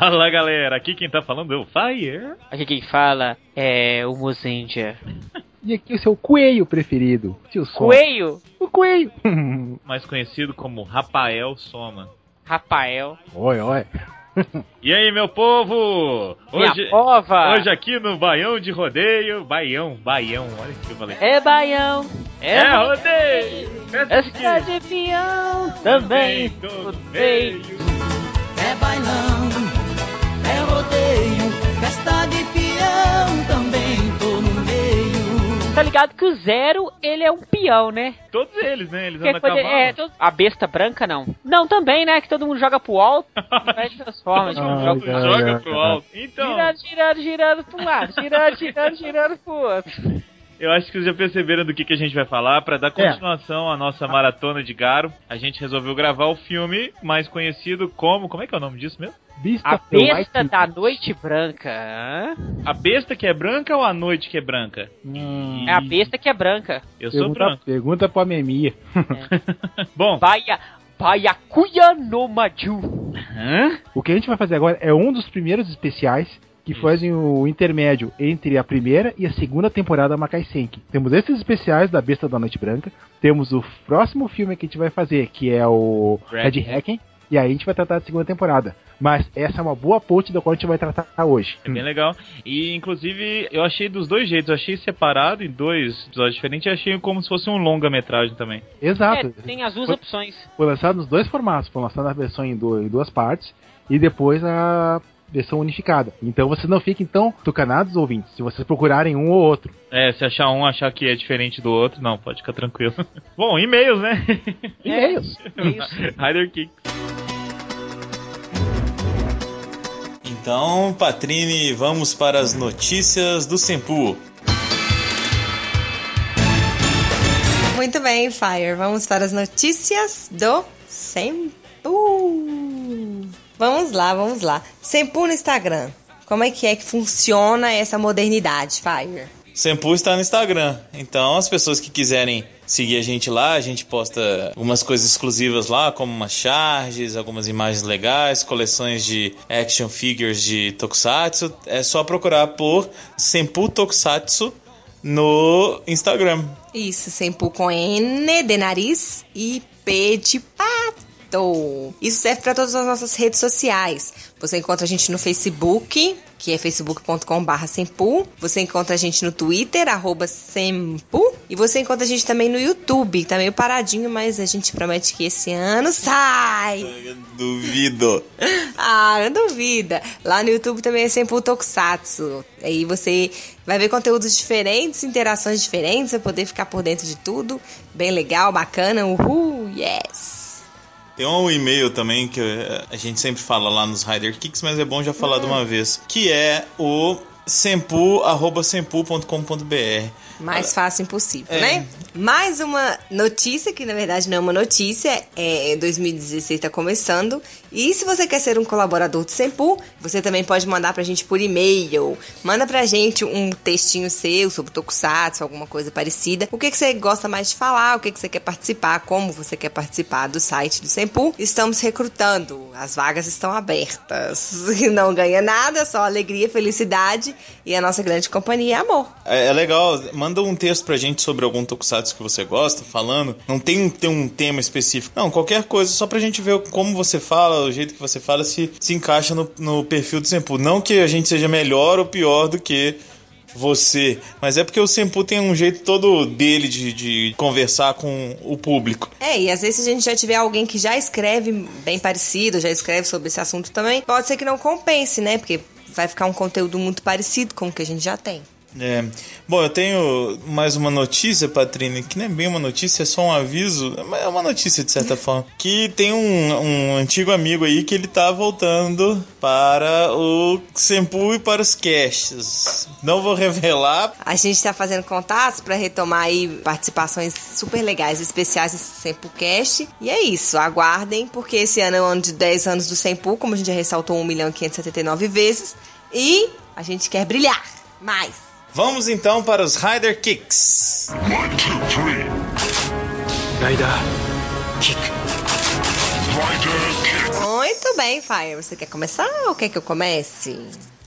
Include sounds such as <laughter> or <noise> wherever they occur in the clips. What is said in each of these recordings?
Fala galera, aqui quem tá falando é o Fire. Aqui quem fala é o Mozendia. <laughs> E aqui o seu coelho preferido, tio. Coelho? O coelho. <laughs> <laughs> Mais conhecido como Rafael Soma. Rafael. oi, oi. E aí, meu povo? Hoje, pova. hoje aqui no Baião de Rodeio. Baião, Baião, olha o que eu falei. É baião. É, É rodeio! Festa É de quê? cidade de peão. Também. rodeio. É bailão, Tá ligado que o Zero, ele é um peão, né? Todos eles, né? Eles andam coisa- é, todo- a besta branca não. Não, também, né? Que todo mundo joga pro alto <laughs> e vai transforma. Tipo, Ah, joga cara. Joga pro alto. Então, Girando, girando, girando pro lado, girando, girando, girando pro outro. Eu acho que vocês já perceberam do que, que a gente vai falar. Pra dar É. continuação à nossa maratona de Garo, a gente resolveu gravar o filme mais conhecido como. Como é que é o nome disso mesmo? Beast A White besta da noite branca. hã? A besta que é branca ou a noite que é branca? Hum, É a besta que é branca. Eu sou pergunta, branco. pergunta pra Memia. <laughs> Bom, Baia, Baiacuya no Maju. O que a gente vai fazer agora é um dos primeiros especiais que fazem o intermédio entre a primeira e a segunda temporada da Makai Senki. Temos esses especiais da Besta da Noite Branca, temos o próximo filme que a gente vai fazer, que é o Red Hacking, e aí a gente vai tratar da segunda temporada. Mas essa é uma boa ponte da qual a gente vai tratar hoje. É bem legal. E, inclusive, eu achei dos dois jeitos. Eu achei separado em dois episódios diferentes e achei como se fosse um longa-metragem também. Exato. É, tem as duas Foi- opções. Foi lançado nos dois formatos. Foi lançado a versão em duas partes e depois a versão unificada. Então vocês não fiquem tão tucanados, ouvintes, se vocês procurarem um ou outro. É, se achar um, achar que é diferente do outro, não, pode ficar tranquilo. <laughs> Bom, e-mails, né? <laughs> <laughs> E-mails. Rider Kick. Então, Patrine, vamos para as notícias do Sempu. Muito bem, Fire. Vamos para as notícias do Sempu. Vamos lá, vamos lá. Sempu no Instagram. Como é que é que funciona essa modernidade, Fire? Sempu está no Instagram. Então, as pessoas que quiserem seguir a gente lá, a gente posta algumas coisas exclusivas lá, como umas charges, algumas imagens legais, coleções de action figures de Tokusatsu. É só procurar por Sempu Tokusatsu no Instagram. Isso, Sempu com N de nariz e P de pato. Isso serve para todas as nossas redes sociais. Você encontra a gente no Facebook, que é facebook.com.br Sempu. Você encontra a gente no Twitter, arroba Sempu. E você encontra a gente também no YouTube. Tá meio paradinho, mas a gente promete que esse ano sai. Duvido. <laughs> Ah, não duvida. Lá no YouTube também é Sempu Tokusatsu. Aí você vai ver conteúdos diferentes, interações diferentes, vai poder ficar por dentro de tudo. Bem legal, bacana. Uhul, yes! Tem um e-mail também que eh, a gente sempre fala lá nos Rider Kicks, mas é bom já falar de uma vez. Que é o sempu.sempu.com.br. Mais fácil impossível, É. né? Mais uma notícia, que na verdade não é uma notícia, é 2016 tá começando. E se você quer ser um colaborador do Sempu, você também pode mandar pra gente por e-mail. Manda pra gente um textinho seu sobre Tokusatsu, alguma coisa parecida. O que, que você gosta mais de falar, o que, que você quer participar, como você quer participar do site do Sempu. Estamos recrutando, as vagas estão abertas. <laughs> Não ganha nada, só alegria, felicidade e a nossa grande companhia é amor. É, é legal, manda um texto pra gente sobre algum tokusatsu que você gosta, falando. Não tem, um- tem um tema específico. Não, qualquer coisa, só pra gente ver como você fala, o jeito que você fala, se, se encaixa no, no perfil do Sempu. Não que a gente seja melhor ou pior do que você, mas é porque o Sempu tem um jeito todo dele de, de conversar com o público. É, e às vezes se a gente já tiver alguém que já escreve bem parecido, já escreve sobre esse assunto também, pode ser que não compense, né? Porque vai ficar um conteúdo muito parecido com o que a gente já tem. É. Bom, eu tenho mais uma notícia, Patrine, que não é bem uma notícia, é só um aviso, mas é uma notícia de certa <laughs> forma. Que tem um, um antigo amigo aí que ele tá voltando para o Sempu e para os casts. Não vou revelar. A gente tá fazendo contatos para retomar aí participações super legais, especiais do SempuCast. E é isso, aguardem, porque esse ano é o ano de 10 anos do Sempu, como a gente já ressaltou 1 milhão e 579 vezes. E a gente quer brilhar mais. Vamos então para os Rider Kicks. Muito bem, Fire. Você quer começar ou quer que eu comece?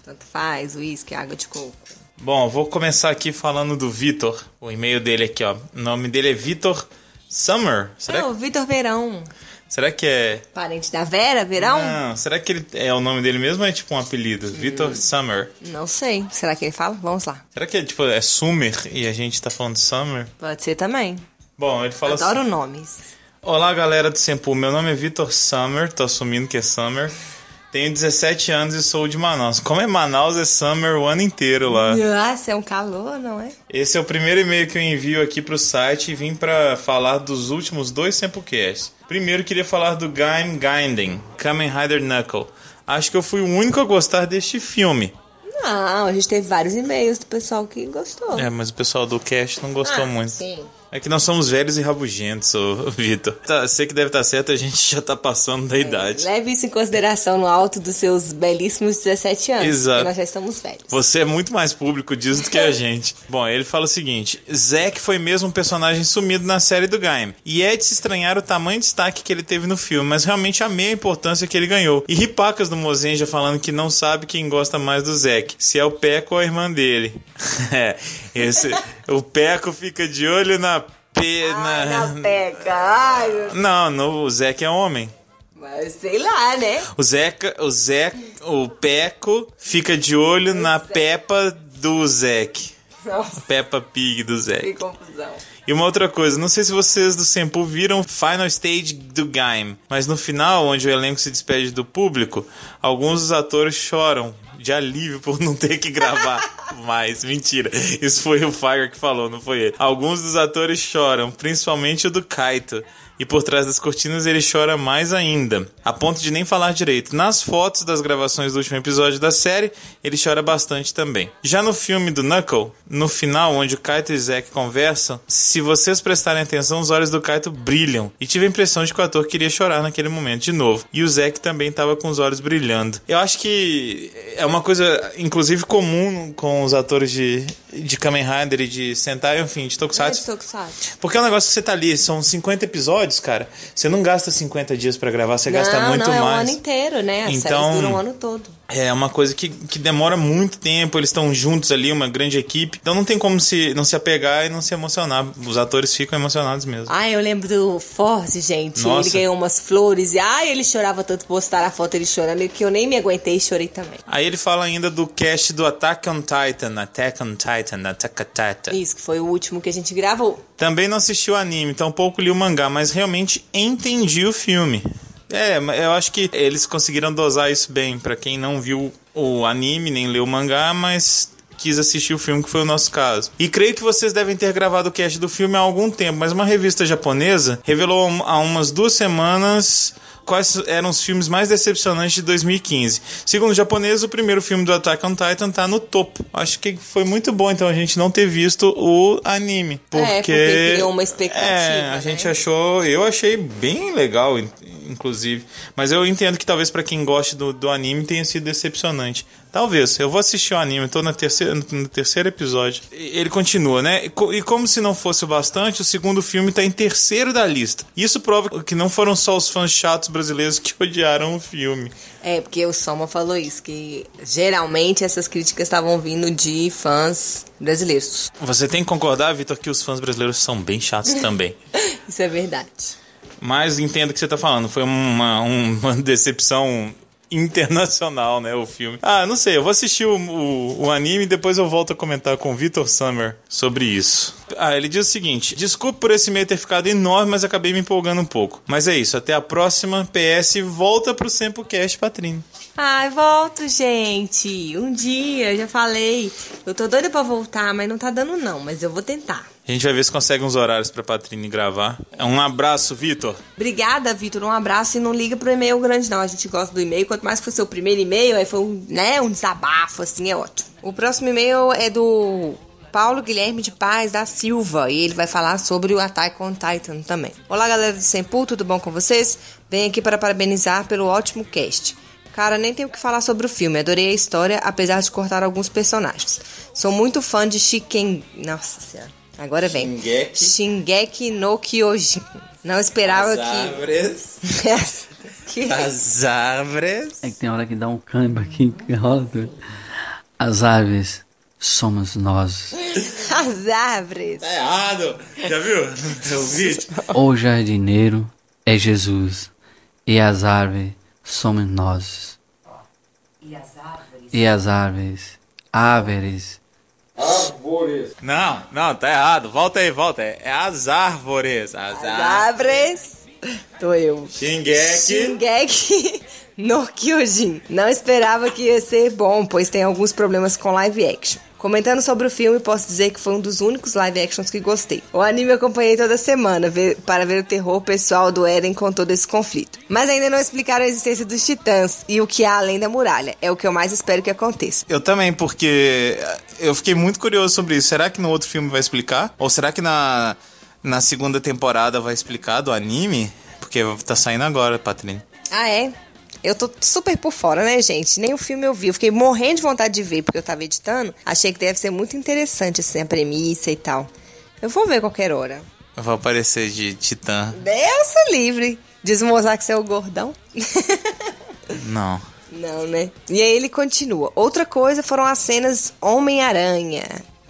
Tanto faz, uísque, água de coco. Bom, vou começar aqui falando do Vitor. O e-mail dele aqui, ó. O nome dele é Vitor Summer. Será, É o Vitor Verão. Será que é. Parente da Vera, Verão? Não, será que ele é o nome dele mesmo ou é tipo um apelido? Vitor Summer. Não sei. Será que ele fala? Vamos lá. Será que é tipo é Summer e a gente tá falando Summer? Pode ser também. Bom, ele fala Adoro assim. nomes. Olá, galera do Sempu. Meu nome é Vitor Summer, tô assumindo que é Summer. Tenho 17 anos e sou de Manaus. Como é Manaus, é Summer o ano inteiro lá. Nossa, é um calor, não é? Esse é o primeiro e-mail que eu envio aqui pro site e vim pra falar dos últimos dois Sempucasts. Primeiro, queria falar do Gaim Gainden, Kamen Rider Knuckle. Acho que eu fui o único a gostar deste filme. Não, a gente teve vários e-mails do pessoal que gostou. É, mas o pessoal do cast não gostou Ah, muito. Sim. É que nós somos velhos e rabugentos, ô, Vitor. Tá, sei que deve estar certo, a gente já tá passando da idade. Leve isso em consideração no alto dos seus belíssimos 17 anos. Exato. Porque nós já estamos velhos. Você é muito mais público disso do que a <laughs> gente. Bom, ele fala o seguinte: Zack foi mesmo um personagem sumido na série do Gaim. E é de se estranhar o tamanho de destaque que ele teve no filme, mas realmente amei a importância que ele ganhou. E ripacas do Mozenja falando que não sabe quem gosta mais do Zack, se é o Peco ou a irmã dele. <laughs> é, esse, o Peco fica de olho na. Pe, Ai, na... peca. Ai, meu... Não, no, o Zack é homem. Mas sei lá, né? O Zeca, o Zé, o Peco fica de olho na Peppa do Zack. Nossa, Peppa Pig do que Zack. confusão. E uma outra coisa, não sei se vocês do Sempu viram o Final Stage do game, mas no final, onde o elenco se despede do público, alguns dos atores choram de alívio por não ter que gravar <laughs> mais. Mentira, isso foi o Fire que falou, não foi ele. Alguns dos atores choram, principalmente o do Kaito. E por trás das cortinas ele chora mais ainda, a ponto de nem falar direito. Nas fotos das gravações do último episódio da série, ele chora bastante também. Já no filme do Knuckle, no final, onde o Kaito e o Zack conversam, se vocês prestarem atenção, os olhos do Kaito brilham. E tive a impressão de que o ator queria chorar naquele momento de novo. E o Zack também estava com os olhos brilhando. Eu acho que é uma coisa, inclusive, comum com os atores de, de Kamen Rider e de Sentai, enfim, de Tokusatsu. Tokusatsu. Porque é um negócio que você tá ali, são 50 episódios, cara. Você não gasta 50 dias pra gravar, você gasta não, muito não, é mais. ano inteiro, né? As Então- séries duram o ano todo. É uma coisa que, que demora muito tempo, eles estão juntos ali, uma grande equipe. Então não tem como se, não se apegar e não se emocionar. Os atores ficam emocionados mesmo. Ai, eu lembro do Force, gente. Nossa. Ele ganhou umas flores e ai, ele chorava tanto postar a foto ele chorando que eu nem me aguentei e chorei também. Aí ele fala ainda do cast do Attack on Titan, Attack on Titan, Attack on Titan. Isso, que foi o último que a gente gravou. Também não assisti o anime, tampouco li o mangá, mas realmente entendi o filme. É, eu acho que eles conseguiram dosar isso bem. Pra quem não viu o anime nem leu o mangá, mas quis assistir o filme, que foi o nosso caso. E creio que vocês devem ter gravado o cast do filme há algum tempo, mas uma revista japonesa revelou há umas duas semanas quais eram os filmes mais decepcionantes de 2015. Segundo o japonês, o primeiro filme do Attack on Titan tá no topo. Acho que foi muito bom então a gente não ter visto o anime, porque É, porque criou uma expectativa, É, a né? gente achou, eu achei bem legal, in- inclusive. Mas eu entendo que talvez pra quem goste do, do anime tenha sido decepcionante. Talvez. Eu vou assistir o anime, tô na terceira, no terceiro episódio. Ele continua, né? E co- como se não fosse o bastante, o segundo filme tá em terceiro da lista. Isso prova que não foram só os fãs chatos brasileiros que <laughs> odiaram o filme. É, porque o Soma falou isso, que geralmente essas críticas estavam vindo de fãs brasileiros. Você tem que concordar, Vitor, que os fãs brasileiros são bem chatos também. <laughs> Isso é verdade. Mas entendo o que você tá falando. Foi uma, uma decepção internacional, né? O filme. Ah, não sei. Eu vou assistir o, o, o anime e depois eu volto a comentar com o Victor Summer sobre isso. Ah, ele diz o seguinte: Desculpe por esse meio ter ficado enorme, mas acabei me empolgando um pouco. Mas é isso. Até a próxima. PS, volta pro Sempocast, Patrine. Ai, volto, gente. Um dia, já falei. Eu tô doida pra voltar, mas não tá dando não, mas eu vou tentar. A gente vai ver se consegue uns horários pra Patrine gravar. Um abraço, Vitor. Obrigada, Vitor. Um abraço e não liga pro e-mail grande, não. A gente gosta do e-mail. Quanto mais foi seu primeiro e-mail, aí foi um, né, um desabafo, assim, é ótimo. O próximo e-mail é do Paulo Guilherme de Paz da Silva e ele vai falar sobre o Attack on Titan também. Olá, galera do Sempu, tudo bom com vocês? Venho aqui para parabenizar pelo ótimo cast. Cara, nem tenho o que falar sobre o filme, adorei a história, apesar de cortar alguns personagens. Sou muito fã de Shiken... Nossa senhora, agora vem. Shingeki. Shingeki no Kyojin. Não esperava que... <laughs> Que As árvores. É que tem hora que dá um câmbio aqui <laughs> que rola tudo. As aves somos nós. <laughs> As árvores. Tá errado. Já viu? O vídeo? O jardineiro é Jesus. E as árvores somos nós. E as árvores? Árvores. Não, não, tá errado. Volta aí, volta. É é as árvores. As As árvores. árvores. Tô eu. Shingeki. Shingeki <laughs> no Kyojin. Não esperava que ia ser bom, pois tem alguns problemas com live action. Comentando sobre o filme, posso dizer que foi um dos únicos live actions que gostei. O anime eu acompanhei toda semana ver- para ver o terror pessoal do Eren com todo esse conflito. Mas ainda não explicaram a existência dos titãs e o que há além da muralha. É o que eu mais espero que aconteça. Eu também, porque eu fiquei muito curioso sobre isso. Será que no outro filme vai explicar? Ou será que na, na segunda temporada vai explicar do anime? Porque tá saindo agora, Patrícia. Ah, é? Eu tô super por fora, né, gente? Nem o filme eu vi. Eu fiquei morrendo de vontade de ver porque eu tava editando. Achei que deve ser muito interessante, assim, a premissa e tal. Eu vou ver qualquer hora. Vai aparecer de Titã. Deus é livre. Diz o Mozart que você é o gordão. <laughs> Não. Não, né? E aí ele continua. Outra coisa foram as cenas Homem-Aranha.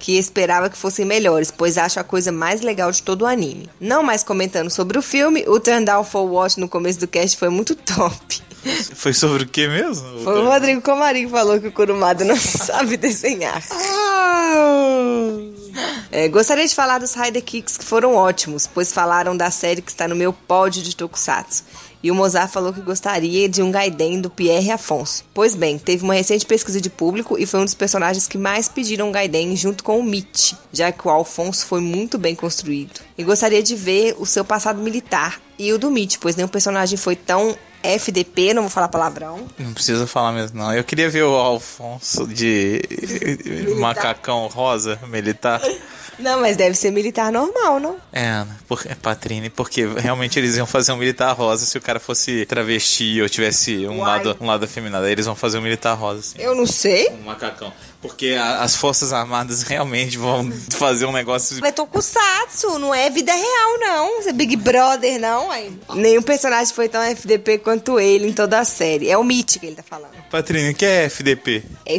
Que esperava que fossem melhores, pois acho a coisa mais legal de todo o anime. Não mais comentando sobre o filme, o Turn Down for What no começo do cast foi muito top. Foi sobre o que mesmo? Foi o Rodrigo Comarim que falou que o Kurumada não <laughs> sabe desenhar. É, gostaria de falar dos Rider Kicks que foram ótimos, pois falaram da série que está no meu pódio de Tokusatsu. E o Mozart falou que gostaria de um Gaiden do Pierre Afonso. Pois bem, teve uma recente pesquisa de público e foi um dos personagens que mais pediram um Gaiden junto com o Mitch, já que o Alfonso foi muito bem construído. E gostaria de ver o seu passado militar e o do Mitch, pois nenhum personagem foi tão FDP, não vou falar palavrão, Não precisa falar mesmo, não. Eu queria ver o Alfonso de <laughs> macacão rosa militar. Não, mas deve ser militar normal, não? É, por, é Patrine, porque realmente eles iam fazer um militar rosa se o cara fosse travesti ou tivesse um Uai. lado, um lado afeminado. Aí eles vão fazer um militar rosa, assim. Eu não sei. Um macacão. Porque a- as Forças Armadas realmente vão <laughs> fazer um negócio. É Tokusatsu, não é vida real, não. Isso é Big Brother, não. Aí. Nenhum personagem foi tão FDP quanto ele em toda a série. É o Mitch que ele tá falando. Patrine, o que é FDP? É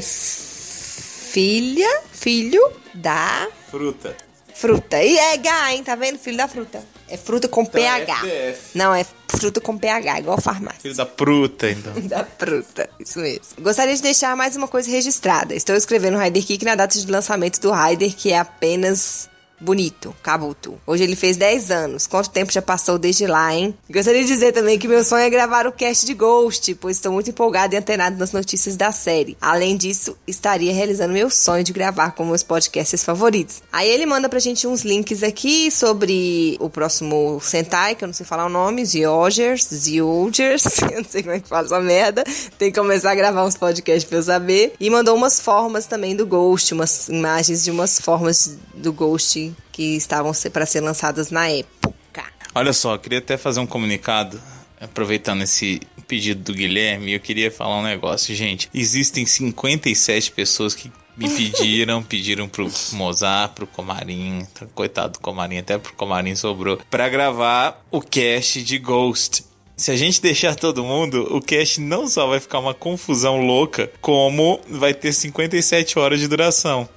filha, filho da Fruta. fruta. E é H, hein? Tá vendo? Filho da fruta. É fruta com PH. FDF. Não, é fruta com PH, igual farmácia. Filho da fruta, então. <laughs> Da fruta, isso mesmo. Gostaria de deixar mais uma coisa registrada. Estou escrevendo o Rider Kick na data de lançamento do Rider, que é apenas bonito, Kabuto. Hoje ele fez 10 anos. Quanto tempo já passou desde lá, hein? Gostaria de dizer também que meu sonho é gravar o cast de Ghost, pois estou muito empolgado e antenado nas notícias da série. Além disso, estaria realizando meu sonho de gravar com meus podcasts favoritos. Aí ele manda pra gente uns links aqui sobre o próximo Sentai, que eu não sei falar o nome, Ziogers, Ziogers, <laughs> eu não sei como é que fala essa merda. Tem que começar a gravar uns podcasts pra eu saber. E mandou umas formas também do Ghost, umas imagens de umas formas do Ghost que estavam para ser lançadas na época. Olha só, eu queria até fazer um comunicado. Aproveitando esse pedido do Guilherme, eu queria falar um negócio, gente. Existem 57 pessoas que me pediram, <laughs> pediram pro Mozart, pro Comarim, coitado do Comarim, até pro Comarim sobrou, pra gravar o cast de Ghost. Se a gente deixar todo mundo, o cast não só vai ficar uma confusão louca, como vai ter 57 horas de duração.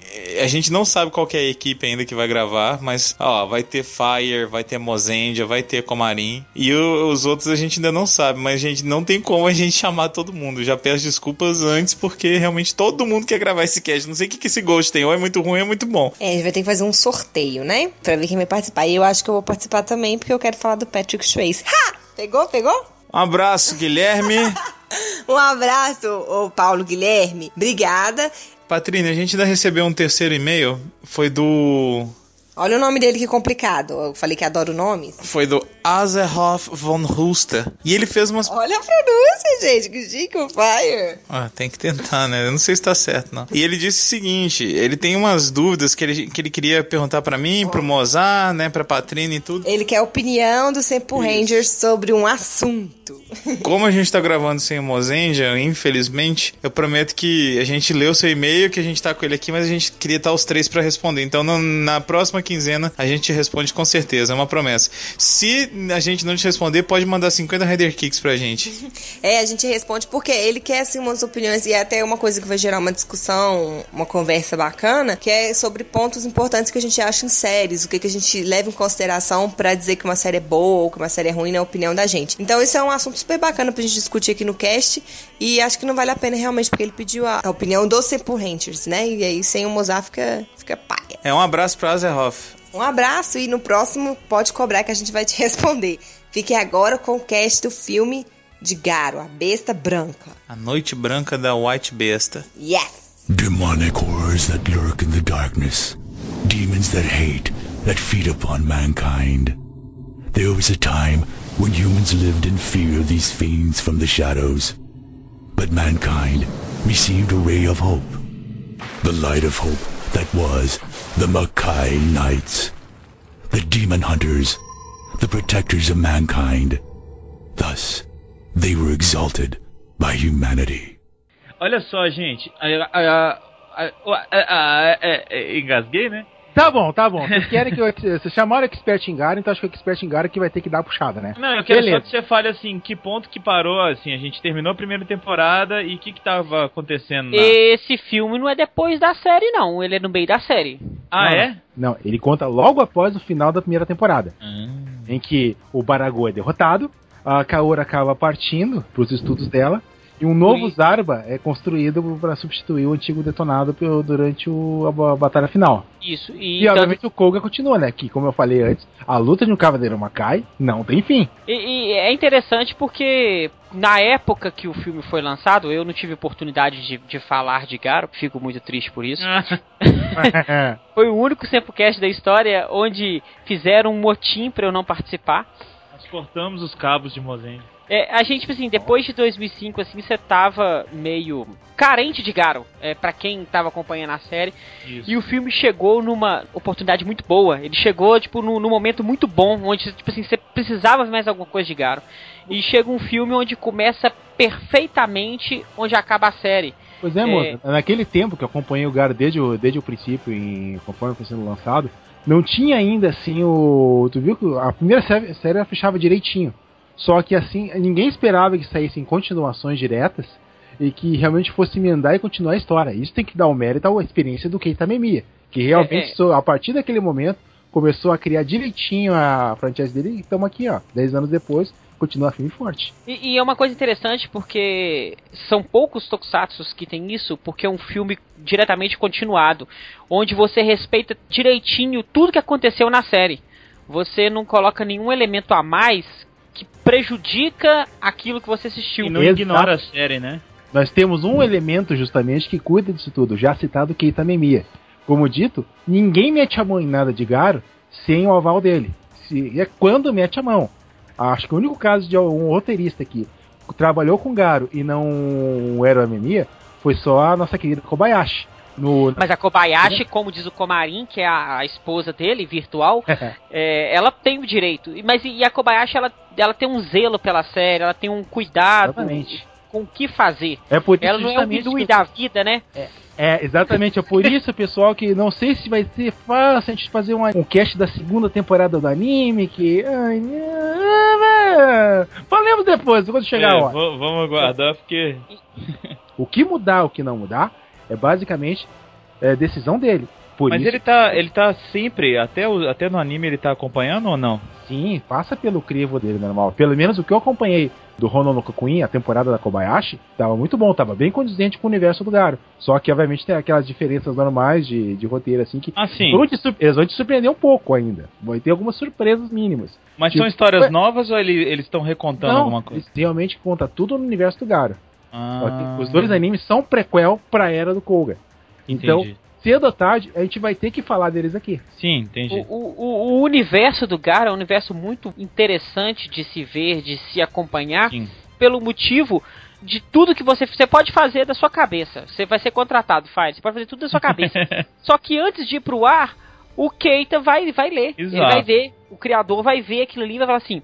A gente não sabe qual é a equipe ainda que vai gravar, mas ó, vai ter Fire, vai ter Mozendia, vai ter Comarim. E o- os outros a gente ainda não sabe, mas gente não tem como a gente chamar todo mundo. Já peço desculpas antes, porque realmente todo mundo quer gravar esse cast. Não sei o que, que esse Ghost tem, ou é muito ruim ou é muito bom. É, a gente vai ter que fazer um sorteio, né? Pra ver quem vai participar. E eu acho que eu vou participar também, porque eu quero falar do Patrick Swayze. Ha! Pegou? Pegou? Um abraço, Guilherme. <laughs> Um abraço, ô Paulo Guilherme. Obrigada. Patrine, a gente ainda recebeu um terceiro e-mail. Foi do. Olha o nome dele que complicado. Eu falei que adoro nomes. Foi do Azerhoff von Huster. E ele fez umas. Olha a pronúncia, gente. Que chique, o fire. Ah, tem que tentar, né? Eu não sei se tá certo, não. E ele disse o seguinte: ele tem umas dúvidas que ele, que ele queria perguntar pra mim, pro Mozart, né? Pra Patrine e tudo. Ele quer a opinião do Sempo Rangers sobre um assunto. Como a gente tá gravando sem o Mozendia, infelizmente, eu prometo que a gente o seu e-mail, que a gente tá com ele aqui, mas a gente queria estar os três pra responder. Então, na próxima quinzena a gente responde com certeza, é uma promessa. Se a gente não te responder, pode mandar 50 Rider Kicks pra gente. <laughs> É, a gente responde porque ele quer assim umas opiniões e é até uma coisa que vai gerar uma discussão, uma conversa bacana, que é sobre pontos importantes que a gente acha em séries, o que, que a gente leva em consideração pra dizer que uma série é boa ou que uma série é ruim na opinião da gente. Então isso é um assunto super bacana pra gente discutir aqui no cast e acho que não vale a pena realmente porque ele pediu a, a opinião dos Sepulrenters, né? E aí sem o Mozart fica, fica paia. É um abraço pra Azerhoff. Um abraço e no próximo pode cobrar que a gente vai te <laughs> responder. Fique agora com o cast do filme de Garo, a besta branca. A Noite Branca da White Besta. Yes! Demonic horrors that lurk in the darkness. Demons that hate, that feed upon mankind. There was a time when humans lived in fear of these fiends from the shadows. But mankind received a ray of hope. The light of hope that was the Makai Knights. The demon hunters. The protectors of mankind. Thus, they were exalted by humanity. Olha só, gente. Engasguei, né? Tá bom, tá bom. Vocês <laughs> querem que eu. Vocês chamaram o Expert Engara, então acho que o Expert Engara que vai ter que dar a puxada, né? Não, eu quero Beleza. só que você fale assim, que ponto que parou, assim, a gente terminou a primeira temporada e o que que tava acontecendo lá? Esse filme não é depois da série, não. Ele é no meio da série. Ah, Não, é? Não, ele conta logo após o final da primeira temporada. Ah. em que o Barago é derrotado, a Kaora acaba partindo para os estudos dela, e um novo. Zarba é construído para substituir o antigo detonado pelo- durante o- a, ba- batalha final. Isso. E, E, tanto- obviamente o Koga continua, né? Que, como eu falei antes, a luta de um Cavaleiro Makai não tem fim. E, e é interessante porque na época que o filme foi lançado, eu não tive oportunidade de, de falar de Garo, fico muito triste por isso. <laughs> <laughs> Foi o único Sempocast da história onde fizeram um motim pra eu não participar. Nós cortamos os cabos de Mozende. É, a gente, tipo assim, depois de 2005, assim, você tava meio carente de Garo, é, para quem tava acompanhando a série. Isso. E o filme chegou numa oportunidade muito boa. Ele chegou, tipo, num, num momento muito bom, onde, tipo assim, você precisava mais alguma coisa de Garo. E chega um filme onde começa perfeitamente onde acaba a série. Pois é, É. moça. Naquele tempo que eu acompanhei o Garo desde o, desde o princípio, em, conforme foi sendo lançado, não tinha ainda assim o. Tu viu que a primeira série, série ela fechava direitinho. Só que assim, ninguém esperava que saíssem continuações diretas e que realmente fosse emendar e continuar a história. Isso tem que dar o mérito à experiência do Keita Memia, que realmente, É, é. a partir daquele momento, começou a criar direitinho a franchise dele e estamos aqui, ó, 10 anos depois, continua firme e forte. E, e é uma coisa interessante porque são poucos tokusatsus que tem isso, porque é um filme diretamente continuado, onde você respeita direitinho tudo que aconteceu na série. Você não coloca nenhum elemento a mais prejudica aquilo que você assistiu. E não Exato. ignora a série, né? Nós temos um elemento justamente que cuida disso tudo, já citado Keita Memia. Como dito, ninguém mete a mão em nada de Garo sem o aval dele. Se, é quando mete a mão. Acho que o único caso de um roteirista que trabalhou com Garo e não era a Memia foi só a nossa querida Kobayashi. No, Mas a Kobayashi, como diz o Komarin, que é a, a esposa dele, virtual, <laughs> é, ela tem o direito. E- Mas e a Kobayashi, ela, ela tem um zelo pela série, ela tem um cuidado Exatamente. com o que fazer. é por isso Ela não é um Bidui que- da vida, né? É, exatamente. É por <laughs> isso, pessoal, que não sei se vai ser fácil a gente fazer uma- um cast da segunda temporada do anime, que... Ai, não, falemos depois, quando chegar É, a hora. va- vamos aguardar porque. O que mudar, o que não mudar, é basicamente é, decisão dele. Por Mas isso, ele tá, ele tá sempre, até, o, até no anime ele tá acompanhando ou não? sim, passa pelo crivo dele normal. Pelo menos o que eu acompanhei do Hono no a temporada da Kobayashi, tava muito bom, tava bem condizente com o universo do Garo. Só que, obviamente, tem aquelas diferenças normais de, de roteiro, assim, que Ah, sim. vão te eles vão te surpreender um pouco ainda. Vai ter algumas surpresas mínimas. Mas Tipo, são histórias ué. novas ou ele- eles estão recontando não, alguma coisa? eles realmente conta tudo no universo do Garo. Ah, Os dois animes são prequel pra era do Koga. Então, entendi. cedo ou tarde, a gente vai ter que falar deles aqui. Sim, entendi. O, o- o universo do Gara é um universo muito interessante de se ver, de se acompanhar, Sim. pelo motivo de tudo que você, você pode fazer da sua cabeça. Você vai ser contratado, faz. Você pode fazer tudo da sua cabeça. <laughs> Só que antes de ir pro ar, o Keita vai, vai ler. Ele Exato. vai ver, o criador vai ver aquilo ali e vai falar assim: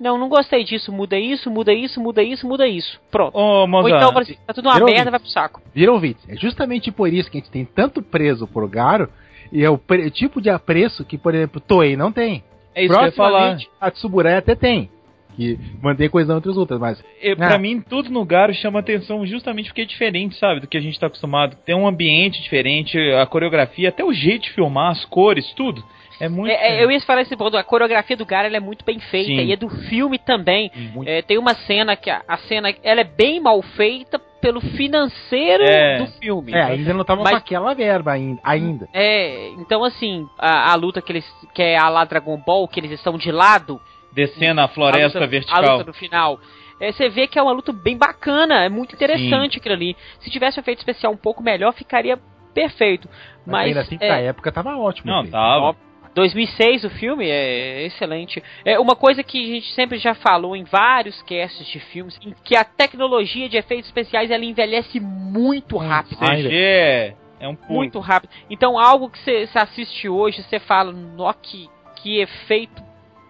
Não, não gostei disso, muda isso, muda isso, muda isso, muda isso. Pronto. Ô, Ou então, assim, tá tudo uma merda, vai pro saco. Viram, Vitz? É justamente por isso que a gente tem tanto preso por Garo E é o pre- tipo de apreço que, por exemplo, Toei não tem. É isso que eu ia falar. A Tsuburaya até tem. Que mantém coesão entre os outros, mas. Eu, pra Ah. mim, tudo no Garo chama atenção justamente porque é diferente, sabe? Do que a gente tá acostumado. Tem um ambiente diferente, a coreografia, até o jeito de filmar, as cores, tudo. É muito. É, é, eu ia falar esse ponto, a coreografia do Gara ela é muito bem feita Sim. e é do filme também. Muito- É, tem uma cena que a, a cena ela é bem mal feita pelo financeiro É. do filme. É, ainda não tava Mas- com aquela verba ainda. ainda. É, então assim, a, a luta que eles que é a lá Dragon Ball, que eles estão de lado, Descendo a floresta a luta, vertical. A luta no final. É, você vê que é uma luta bem bacana, é muito interessante aquilo ali. Se tivesse um efeito especial um pouco melhor, ficaria perfeito. Mas, Mas, ainda assim, é, pra época tava ótimo. Não, tava. 2006 o filme é excelente. É uma coisa que a gente sempre já falou em vários casts de filmes, em que a tecnologia de efeitos especiais ela envelhece muito rápido. Ai, CG é, é um pulo. Muito rápido. Então algo que você assiste hoje, você fala, nó que, que efeito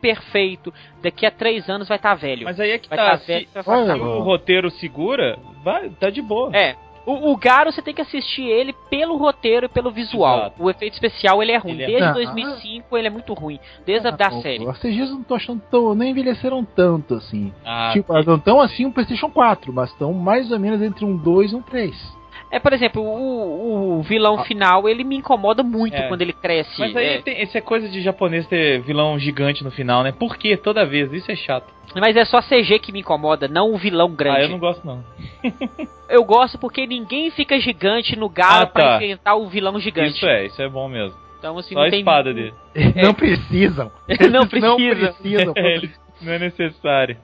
perfeito. Daqui a três anos vai estar velho. Mas aí é que vai tá. tá se, velho, se Olha, o roteiro segura, vai, tá de boa. É. O, o Garo você tem que assistir ele pelo roteiro e pelo visual. Exato. O efeito especial ele é ruim. Ele é- Desde Ah. 2005 ele é muito ruim. Desde a Ah, da pô, série. Os CGs eu não tô achando tão. não envelheceram tanto assim. Ah, tipo, elas não tão assim um PlayStation 4, mas estão mais ou menos entre um 2 e um 3. É, por exemplo, o, o vilão final ele me incomoda muito É. quando ele cresce. Mas aí É, tem, isso é coisa de japonês ter vilão gigante no final, né? Por quê? Toda vez, isso é chato. Mas é só CG que me incomoda, não o vilão grande. Ah, eu não gosto não. <laughs> Eu gosto porque ninguém fica gigante no Garo Ah, pra tá. enfrentar o vilão gigante. Isso é, isso é bom mesmo. Então, assim, Só não a tem... espada dele. <laughs> Não precisam. <laughs> Não precisam. precisam. Ele não é necessário.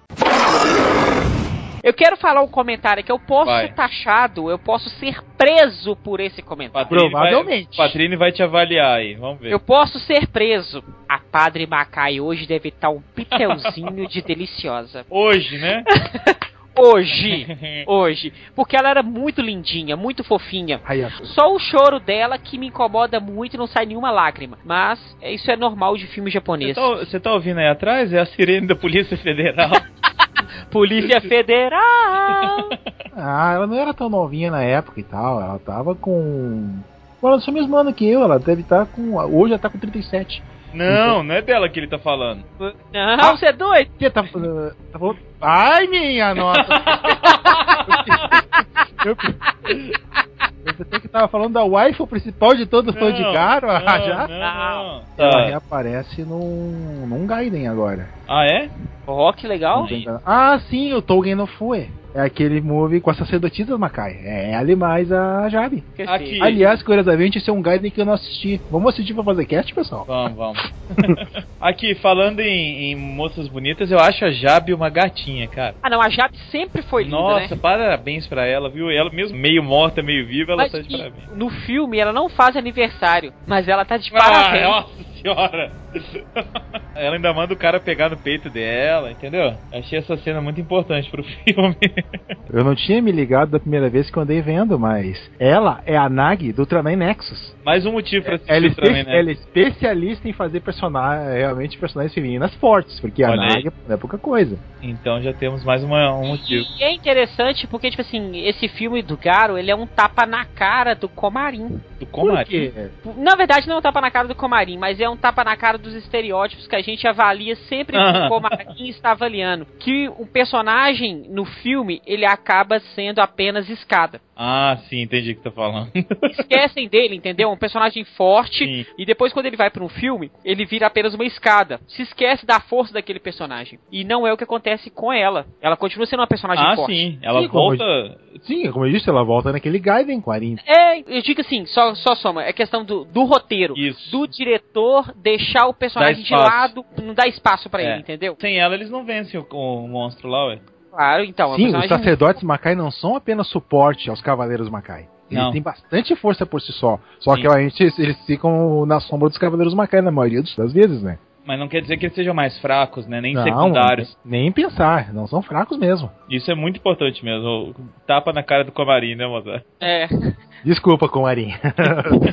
Eu quero falar um comentário que eu posso Vai. ser taxado, eu posso ser preso por esse comentário. Patrine Provavelmente. Vai, Patrine vai te avaliar aí, vamos ver. Eu posso ser preso. A Padre Macai hoje deve estar um pitelzinho de deliciosa. Hoje, né? <laughs> Hoje. <laughs> Hoje. Porque ela era muito lindinha, muito fofinha. Só o choro dela que me incomoda muito e não sai nenhuma lágrima. Mas é- isso é normal de filme japonês. tá, você tá ouvindo aí atrás? É a sirene da Polícia Federal. <laughs> Polícia Federal! <laughs> Ah, ela não era tão novinha na época e tal. Ela tava com. Ela é o mesmo ano que eu, ela deve estar com. Hoje ela tá com 37. Não, não é dela que ele tá falando. Não, você é doido? Que tá, tá falando. Ai, minha nossa! eu, <laughs> eu pensei que tava falando da waifu principal de todo fã de Não, Garo, não, ah, já? Não, não. Ela Tá. reaparece num, num Gaiden agora. Ah, é? Ó, que legal. Não. Ah, sim, o Tougen no Fue. É aquele movie com as sacerdotisas Makai. É ali mais a Jabe. Aqui. Aliás, curiosamente, esse é um Gaiden que eu não assisti. Vamos assistir pra fazer cast, pessoal? Vamos, vamos. <laughs> Aqui, falando em, em moças bonitas, eu acho a Jabe uma gatinha, cara. Ah, não, a Jabe sempre foi linda, Nossa, né? parabéns pra ela, viu? Ela mesmo meio morta, meio viva, ela Mas tá de parabéns. no filme ela não faz aniversário, mas ela tá de Ah, parabéns. nossa senhora! <laughs> ela ainda manda o cara pegar no peito dela, entendeu? Achei essa cena muito importante pro <laughs> filme. Eu não tinha me ligado da primeira vez que eu andei vendo, mas ela é a Nagi do Ultraman Nexus. Mais um motivo pra assistir Ela, é o Ultraman, espe- né? ela é especialista em fazer personagens, realmente personagens femininas fortes, porque a Olha. Nagi não é pouca coisa. Então já temos mais uma, um motivo. E é interessante porque, tipo assim, esse filme do Garo, ele é um tapa na cara do Comarim. Do Por Comari. quê? Na verdade, não é um tapa na cara do Comarim, mas é um tapa na cara dos estereótipos que a gente avalia sempre que o Comarim está avaliando. Que o personagem no filme, ele acaba sendo apenas escada. Ah, sim, entendi o que tá falando. <laughs> Esquecem dele, entendeu? Um personagem forte. Sim. E depois, quando ele vai para um filme, ele vira apenas uma escada. Se esquece da força daquele personagem. E não é o que acontece com ela. Ela continua sendo uma personagem Ah, forte. sim. Ela Sim, como volta. Sim, como eu disse, ela volta naquele Gaiden 40. É, eu digo assim, só, só soma. É questão do, do roteiro. Isso. Do diretor deixar o personagem de lado, não dar espaço pra É. ele, entendeu? Sem ela, eles não vencem o, o monstro lá, ué. Claro, então. Sim, os sacerdotes Makai não são apenas suporte aos cavaleiros Makai. Eles Não. têm bastante força por si só. Só Sim. que a gente, eles ficam na sombra dos cavaleiros Makai na maioria das vezes, né? Mas não quer dizer que eles sejam mais fracos, né? Nem não, secundários. Nem pensar, não são fracos mesmo. Isso é muito importante mesmo. Tapa na cara do Comari, né, moça? É. Desculpa, Comarim.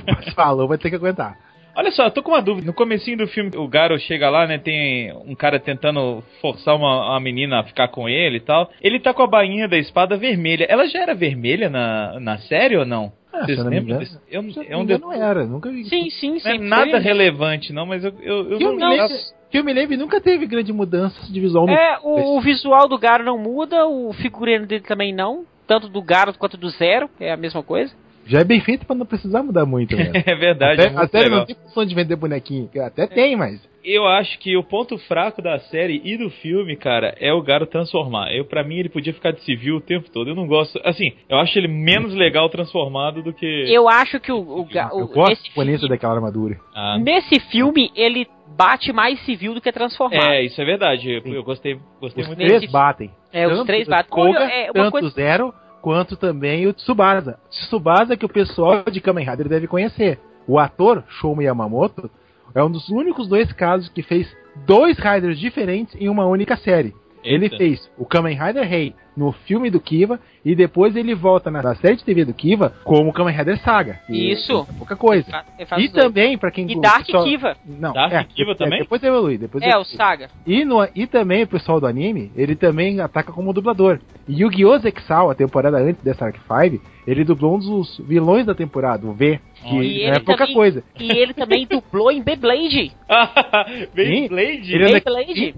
Mas <laughs> falou, vai ter que aguentar. Olha só, eu tô com uma dúvida. No comecinho do filme, o Garo chega lá, né? Tem um cara tentando forçar uma, uma menina a ficar com ele e tal. Ele tá com a bainha da espada vermelha. Ela já era vermelha na, na série ou não? Ah, Vocês eu lembram desse? Eu, se eu é não era, nunca vi. Sim, sim, Não é sim. nada relevante, não, mas eu, eu, eu Que eu, me não- lembro, que eu me lembro nunca teve grande mudança de visual no É, o, o visual do Garo não muda, o figurino dele também não. Tanto do Garo quanto do Zero, é a mesma coisa. Já é bem feito pra não precisar mudar muito, né? <laughs> É verdade. é Até, muito a série legal. não tem função de vender bonequinho. Até tem, mas. Eu acho que o ponto fraco da série e do filme, cara, é o Garo transformar. Eu, para mim, ele podia ficar de civil o tempo todo. Eu não gosto. Assim, eu acho ele menos legal transformado do que. Eu acho que o, o, Ga- Eu o- gosto da daquela armadura. Ah, nesse filme ele bate mais civil do que transformado. é, isso é verdade. Eu, eu gostei, gostei Os muito. três Nesse- batem. É, os Tanto três o batem. Koga, é uma tanto coisa- o Zero, quanto também o Tsubasa. Tsubasa que o pessoal de Kamen Rider deve conhecer. O ator, Shouma Yamamoto, é um dos únicos dois casos que fez dois Riders diferentes em uma única série. Ele Eita. fez o Kamen Rider Rei no filme do Kiva e depois ele volta na, série de TV do Kiva como Kamen Rider Saga. E Isso. é pouca coisa. Fa- ele faz E dois. também, pra quem E Dark pessoal- Kiva. Não, Dark é, Kiva é, também? Depois evolui. Depois É, o evolui. Saga. E, no, e também o pessoal do anime, ele também ataca como dublador. E Yu-Gi-Oh! Zexal, a temporada antes dessa Arc 5, ele dublou um dos vilões da temporada, o V, que E é pouca também- coisa. E ele também dublou em Beyblade. <laughs> Beyblade? Beyblade.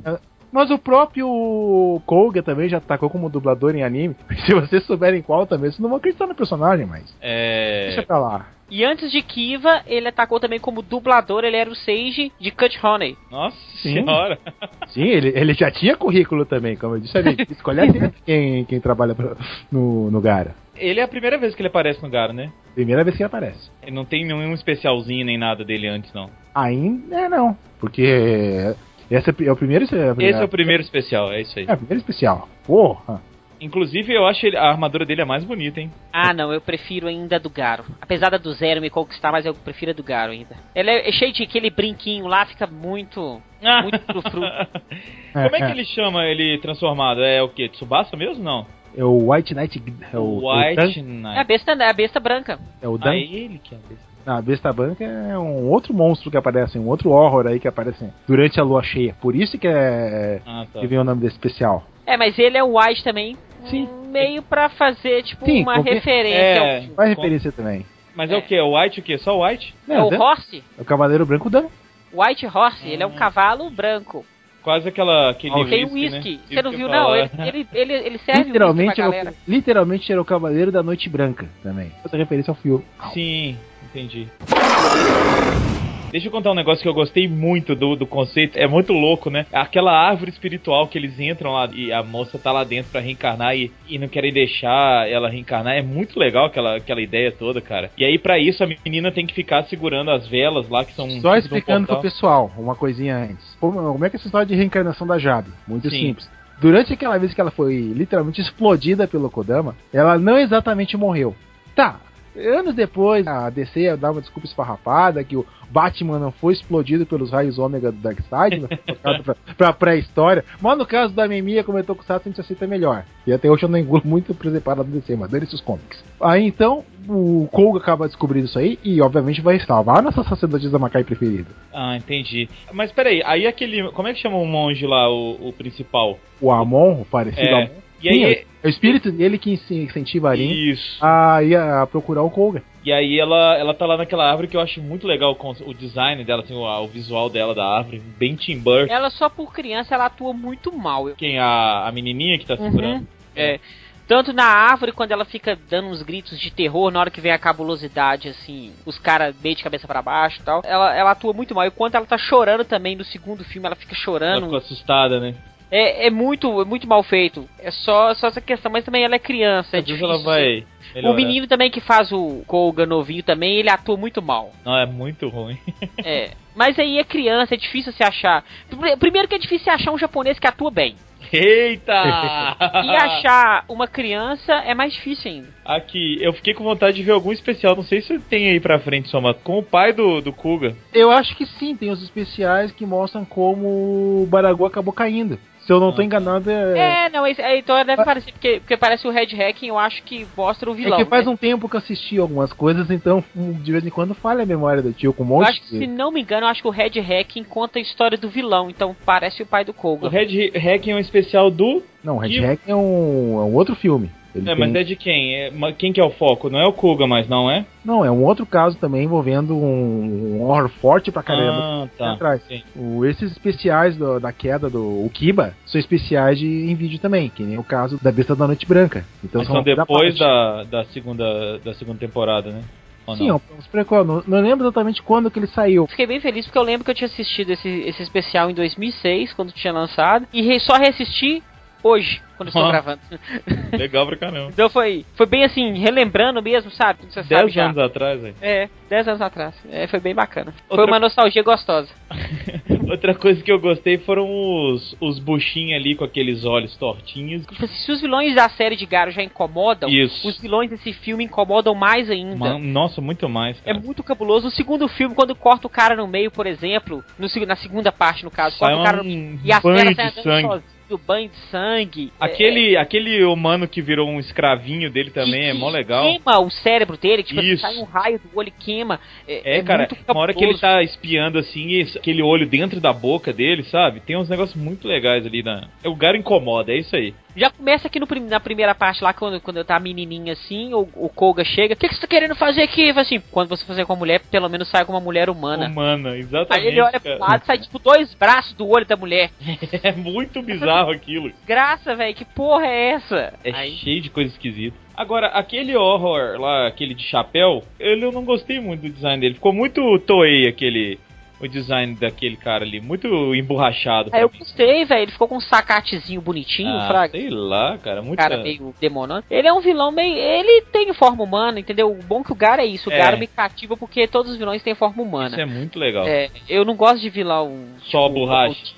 Mas o próprio Koga também já atacou como dublador em anime. <laughs> Se vocês souberem qual também, vocês não vão acreditar no personagem, mas. Deixa É. pra lá. E antes de Kiva, ele atacou também como dublador, ele era o Sage de Cut Honey. Nossa Sim. senhora. <laughs> Sim, ele, ele já tinha currículo também, como eu disse ali. <laughs> Escolhe quem, quem trabalha pra- no, no Gara. Ele é a primeira vez que ele aparece no Garo, né? Primeira vez que ele aparece. Ele não tem nenhum especialzinho nem nada dele antes, não. Ainda é, não. Porque esse é o primeiro. Esse é o primeiro especial, é isso aí. É, o primeiro especial. Porra! Inclusive, eu acho ele- a armadura dele é mais bonita, hein? Ah, não, eu prefiro ainda a do Garo. Apesar da do Zero me conquistar, mas eu prefiro a do Garo ainda. Ela é, é cheio de aquele brinquinho lá, fica muito. Muito frufru. <laughs> Como é que ele chama ele transformado? É o quê? Tsubasa mesmo? Não. É o White Knight. É o, White o Dan- É a Knight. besta, é a besta branca. é o Ah, Dan, ele que é a besta. A besta branca é um outro monstro que aparece, um outro horror aí que aparece durante a lua cheia. Por isso que é. Ah, tá. Que vem o nome desse especial. É, mas ele é o White também. Sim. Meio pra fazer, tipo, Sim, uma qualquer- referência É. ao. Faz referência também. Mas é. o que? É o White o quê? Só o White? É Não, o Dan- Horse. é o Cavaleiro Branco Dan. White Horse, ele é um cavalo branco. Quase aquela. Aquele Tem whisky, né? Você não viu, não? Ele, ele, ele, ele serve Literalmente pra era, literalmente era o Cavaleiro da Noite Branca também. Essa referência ao filme. Sim, entendi. Deixa eu contar um negócio que eu gostei muito do, do conceito. É muito louco, né? Aquela árvore espiritual que eles entram lá e a moça tá lá dentro pra reencarnar e, e não querem deixar ela reencarnar. É muito legal aquela, aquela ideia toda, cara. E aí, pra isso, a menina tem que ficar segurando as velas lá que são. Só de um explicando pro pessoal uma coisinha antes. Como, como é que é essa história de reencarnação da Jabe? Muito Sim. simples. Durante aquela vez que ela foi literalmente explodida pelo Kodama, ela não exatamente morreu. Tá. Anos depois, a DC dar uma desculpa esfarrapada que o Batman não foi explodido pelos raios ômega do Darkseid, pra, pra pré-história. Mas no caso da Memia, como eu tô com o Sato, a gente aceita melhor. E até hoje eu não engulo muito preservado do DC, mas dane-se os comics. Aí então, o Koga acaba descobrindo isso aí e obviamente vai salvar a nossa sacerdotisa Macai preferida. Ah, entendi. Mas peraí, aí aquele. Como é que chama o monge lá, o, o principal? o Amon, o parecido É. Amon. E aí. Sim, é o espírito dele que incentiva a Arin Isso. a, ir a procurar o Koga. E aí ela, ela tá lá naquela árvore que eu acho muito legal com o design dela, assim, o, o visual dela da árvore, bem Tim Burton. Ela só por criança, ela atua muito mal. Quem? A, a menininha que tá segurando? É. Tanto na árvore, quando ela fica dando uns gritos de terror, na hora que vem a cabulosidade, assim, os caras meio de cabeça pra baixo e tal, ela, ela atua muito mal. E quando ela tá chorando também no segundo filme, ela fica Ela chorando. ficou assustada, né? É, é muito, é muito mal feito. É só, só essa questão, mas também ela é criança. É difícil. ela vai. O menino também que faz o Koga novinho também, ele atua muito mal. Não, é muito ruim. <laughs> É. Mas aí é criança, é difícil se achar. Primeiro que é difícil se achar um japonês que atua bem. Eita! <laughs> E achar uma criança é mais difícil ainda. Aqui, eu fiquei com vontade de ver algum especial, não sei se tem aí pra frente, Soma, com o pai do, do Kuga. Eu acho que sim, tem os especiais que mostram como o Baragu acabou caindo. Se eu não tô Ah. enganado, é. É, não, é, então deve parecer, porque, porque parece o Red Hacking, eu acho que mostra o É vilão. que faz né? um tempo que eu assisti algumas coisas, então um, de vez em quando falha a memória do tio com um Eu monte acho que, de. se não me engano, eu acho que o Red Hacking conta a história do vilão, então parece o pai do O Koga. Red Hacking é um especial do. Não, Red E- Hack é um, é um outro filme. Ele É, tem- mas é de quem? É, quem que é o foco? Não é o Kuga, mas não é? Não, é um outro caso também envolvendo um, um horror forte pra caramba. Ah, tá. O- esses especiais do- da queda do Ukiba são especiais de, em vídeo também, que nem o caso da Besta da Noite Branca. Então Mas são são depois da, da, segunda, da segunda temporada, né? Ou Sim, não? é um- prequel. Não, não lembro exatamente quando que ele saiu. Fiquei bem feliz porque eu lembro que eu tinha assistido esse, esse especial em 2006, quando tinha lançado, e re- só reassisti hoje, quando estou Ah. gravando. <laughs> Legal pra caramba. Então foi, foi bem assim, relembrando mesmo, sabe? Você sabe Dez já. anos atrás, velho. É, 10 anos atrás. É, foi bem bacana. Foi Outra- uma nostalgia gostosa. <laughs> Outra coisa que eu gostei foram os, os buchinhos ali com aqueles olhos tortinhos. Tipo assim, se os vilões da série de Garo já incomodam, Isso. os vilões desse filme incomodam mais ainda. Nossa, muito mais, É cara. muito cabuloso. No segundo filme, quando corta o cara no meio, por exemplo, no, na segunda parte, no caso, Sai corta o cara no um e a de sai sangue. Sozinho, banho de sangue. É, Aquele, aquele humano que virou um escravinho dele também é que mó legal. Queima o cérebro dele, tipo, Isso. sai um raio do olho e queima. É, cara, muito uma hora que ele tá espiando assim, aquele olho dentro da boca dele, sabe? Tem uns negócios muito legais ali na. O Garo incomoda, é isso aí. Já começa aqui no na primeira parte lá, quando, quando eu tá menininha assim, o, o Koga chega. O que, que você tá querendo fazer aqui? Assim, quando você fazer com a mulher, pelo menos sai com uma mulher humana. Humana, exatamente. Aí ele olha pro lado e sai tipo dois braços do olho da mulher. <laughs> É muito bizarro aquilo. <laughs> Graça, velho, que porra é essa? É Aí, cheio de coisa esquisita. Agora, aquele horror lá, aquele de chapéu, ele eu não gostei muito do design dele. Ficou muito toei aquele. O design daquele cara ali, muito emborrachado. aí eu gostei, velho. Ele ficou com um sacatezinho bonitinho, Ah, fraga. sei lá, cara, muito. cara meio demonando. Ele é um vilão meio. Ele tem forma humana, entendeu? O bom que o Gara é isso. O É. Gara me cativa porque todos os vilões têm forma humana. Isso é muito legal. É, eu não gosto de vilão. Só tipo, borracha.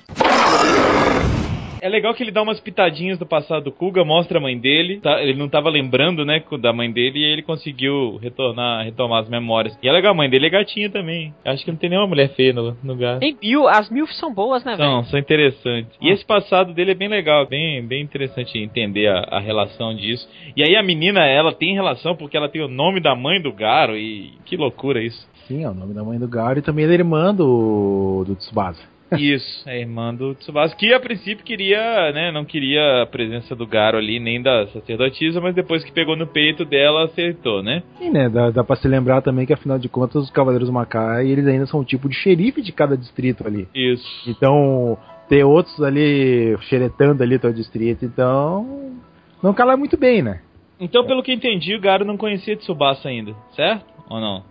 É legal que ele dá umas pitadinhas do passado do Kuga, mostra a mãe dele. tá- ele não tava lembrando, né, da mãe dele e ele conseguiu retornar, retomar as memórias. E é legal, a mãe dele é gatinha também. Acho que não tem nenhuma mulher feia no, no gato. Tem mil, as mil são boas, né, velho? São, são interessantes. E esse passado dele é bem legal, bem, bem interessante entender a, a relação disso. E aí a menina, ela tem relação porque ela tem o nome da mãe do Garo e que loucura isso. Sim, é o nome da mãe do Garo e também da irmã do, do Tsubasa. Isso, é a irmã do Tsubasa, que a princípio queria, né, não queria a presença do Garo ali, nem da sacerdotisa, mas depois que pegou no peito dela, aceitou, né? E né, dá, dá pra se lembrar também que afinal de contas os Cavaleiros Macai, eles ainda são o tipo de xerife de cada distrito ali. Isso. Então, ter outros ali xeretando ali teu distrito, então não cala muito bem, né? Então, pelo que entendi, o Garo não conhecia Tsubasa ainda, certo? Ou não?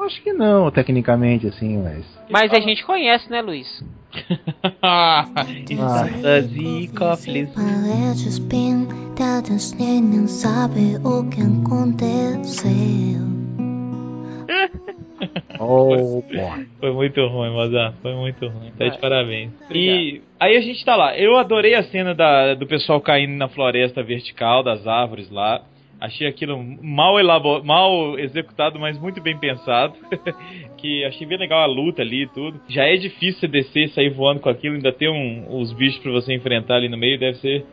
Acho que não, tecnicamente, assim, mas. Mas a gente conhece, né, Luiz? <laughs> Cofres. Paredes pintadas, ninguém sabe o que aconteceu. <laughs> Oh, boy. Foi muito ruim, Mozart. Foi muito ruim. Tá de Vai. parabéns. Obrigado. E aí a gente tá lá. Eu adorei a cena da, do pessoal caindo na floresta vertical, das árvores lá. Achei aquilo mal elabor... mal executado, mas muito bem pensado. <laughs> que achei bem legal a luta ali e tudo. Já é difícil você descer, sair voando com aquilo, ainda ter um, os bichos pra você enfrentar ali no meio, deve ser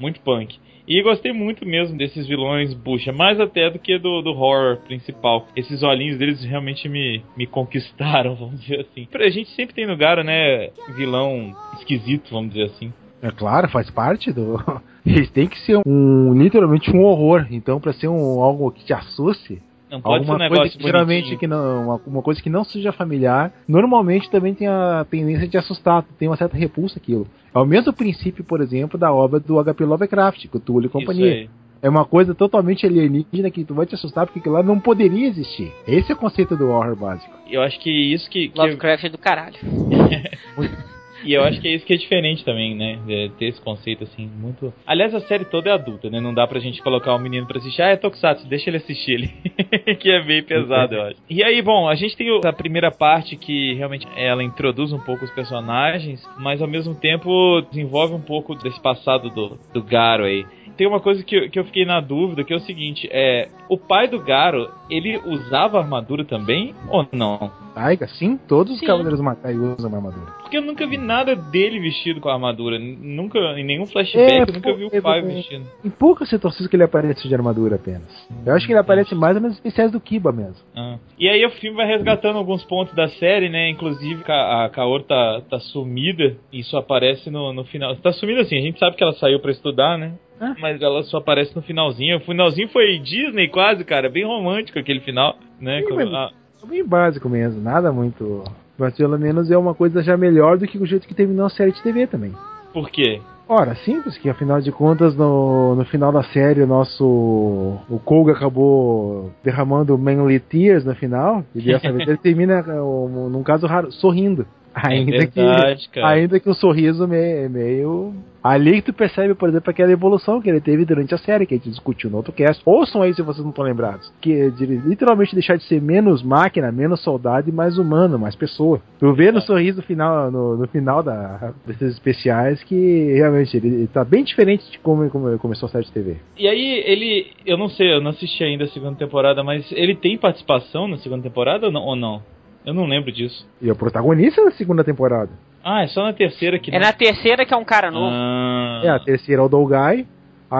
muito punk. E gostei muito mesmo desses vilões bucha, mais até do que do, do horror principal. Esses olhinhos deles realmente me, me conquistaram, <laughs> vamos dizer assim. A gente sempre tem no Garo, né, vilão esquisito, vamos dizer assim. É claro, faz parte do. Eles têm que ser um literalmente um horror. Então, pra ser um algo que te assuste, Não pode alguma ser um coisa negócio que geralmente que não, uma, uma coisa que não seja familiar, normalmente também tem a tendência de assustar, tem uma certa repulsa aquilo. É o mesmo princípio, por exemplo, da obra do HP Lovecraft, Cthulhu e companhia. É uma coisa totalmente alienígena que tu vai te assustar porque aquilo lá não poderia existir. Esse é o conceito do horror básico. Eu acho que isso que, que Lovecraft é do caralho. <laughs> <laughs> E eu acho que é isso que é diferente também, né? De ter esse conceito assim, muito. Aliás, a série toda é adulta, né? Não dá pra gente colocar o menino pra assistir. Ah, é Tokusatsu, deixa ele assistir ele. <laughs> que é bem pesado, eu acho. E aí, bom, a gente tem a primeira parte que realmente ela introduz um pouco os personagens, mas ao mesmo tempo desenvolve um pouco desse passado do, do Garo aí. Tem uma coisa que, eu- que eu fiquei na dúvida, que é o seguinte, é. O pai do Garo, ele usava armadura também ou não? Taiga, sim, todos os Sim. Cavaleiros Matai usam uma armadura. Eu nunca vi nada dele vestido com a armadura. Nunca, em nenhum flashback, eu nunca vi o é, Five é, vestindo. Em poucas situações que ele aparece de armadura apenas. Eu acho que ele aparece mais nas especiais do Kiba mesmo. Ah. E aí o filme vai resgatando alguns pontos da série, né? Inclusive Ka- a Kaoru tá, tá sumida. E isso aparece no, no final. Tá sumida assim, a gente sabe que ela saiu pra estudar, né? Ah. Mas ela só aparece no finalzinho. O finalzinho foi Disney quase, cara. Bem romântico aquele final, né? Sim, Com- a- É bem básico mesmo, nada muito. Mas pelo menos é uma coisa já melhor do que o jeito que terminou a série de TV também. Por quê? Ora, simples, que afinal de contas, no, no final da série, o nosso. O Koga acabou derramando Manly Tears no final, e dessa vez ele <laughs> termina, o- num caso raro, sorrindo. Ainda é verdade, que. cara. Ainda que um sorriso meio, meio. Ali que tu percebe, por exemplo, aquela evolução que ele teve durante a série, que a gente discutiu no outro cast. Ouçam aí se vocês não estão lembrados. Que é de literalmente deixar de ser menos máquina, menos soldado e mais humano, mais pessoa. Tu vê no É. sorriso final, no, no final da, desses especiais que realmente ele, ele tá bem diferente de como, como começou a série de TV. E aí, ele. Eu não sei, eu não assisti ainda a segunda temporada, mas ele tem participação na segunda temporada ou não? Ou não? Eu não lembro disso. E é o protagonista da segunda temporada. Ah, é só na terceira que É na terceira que é um cara novo. Ah, É, a terceira é o Dolgai.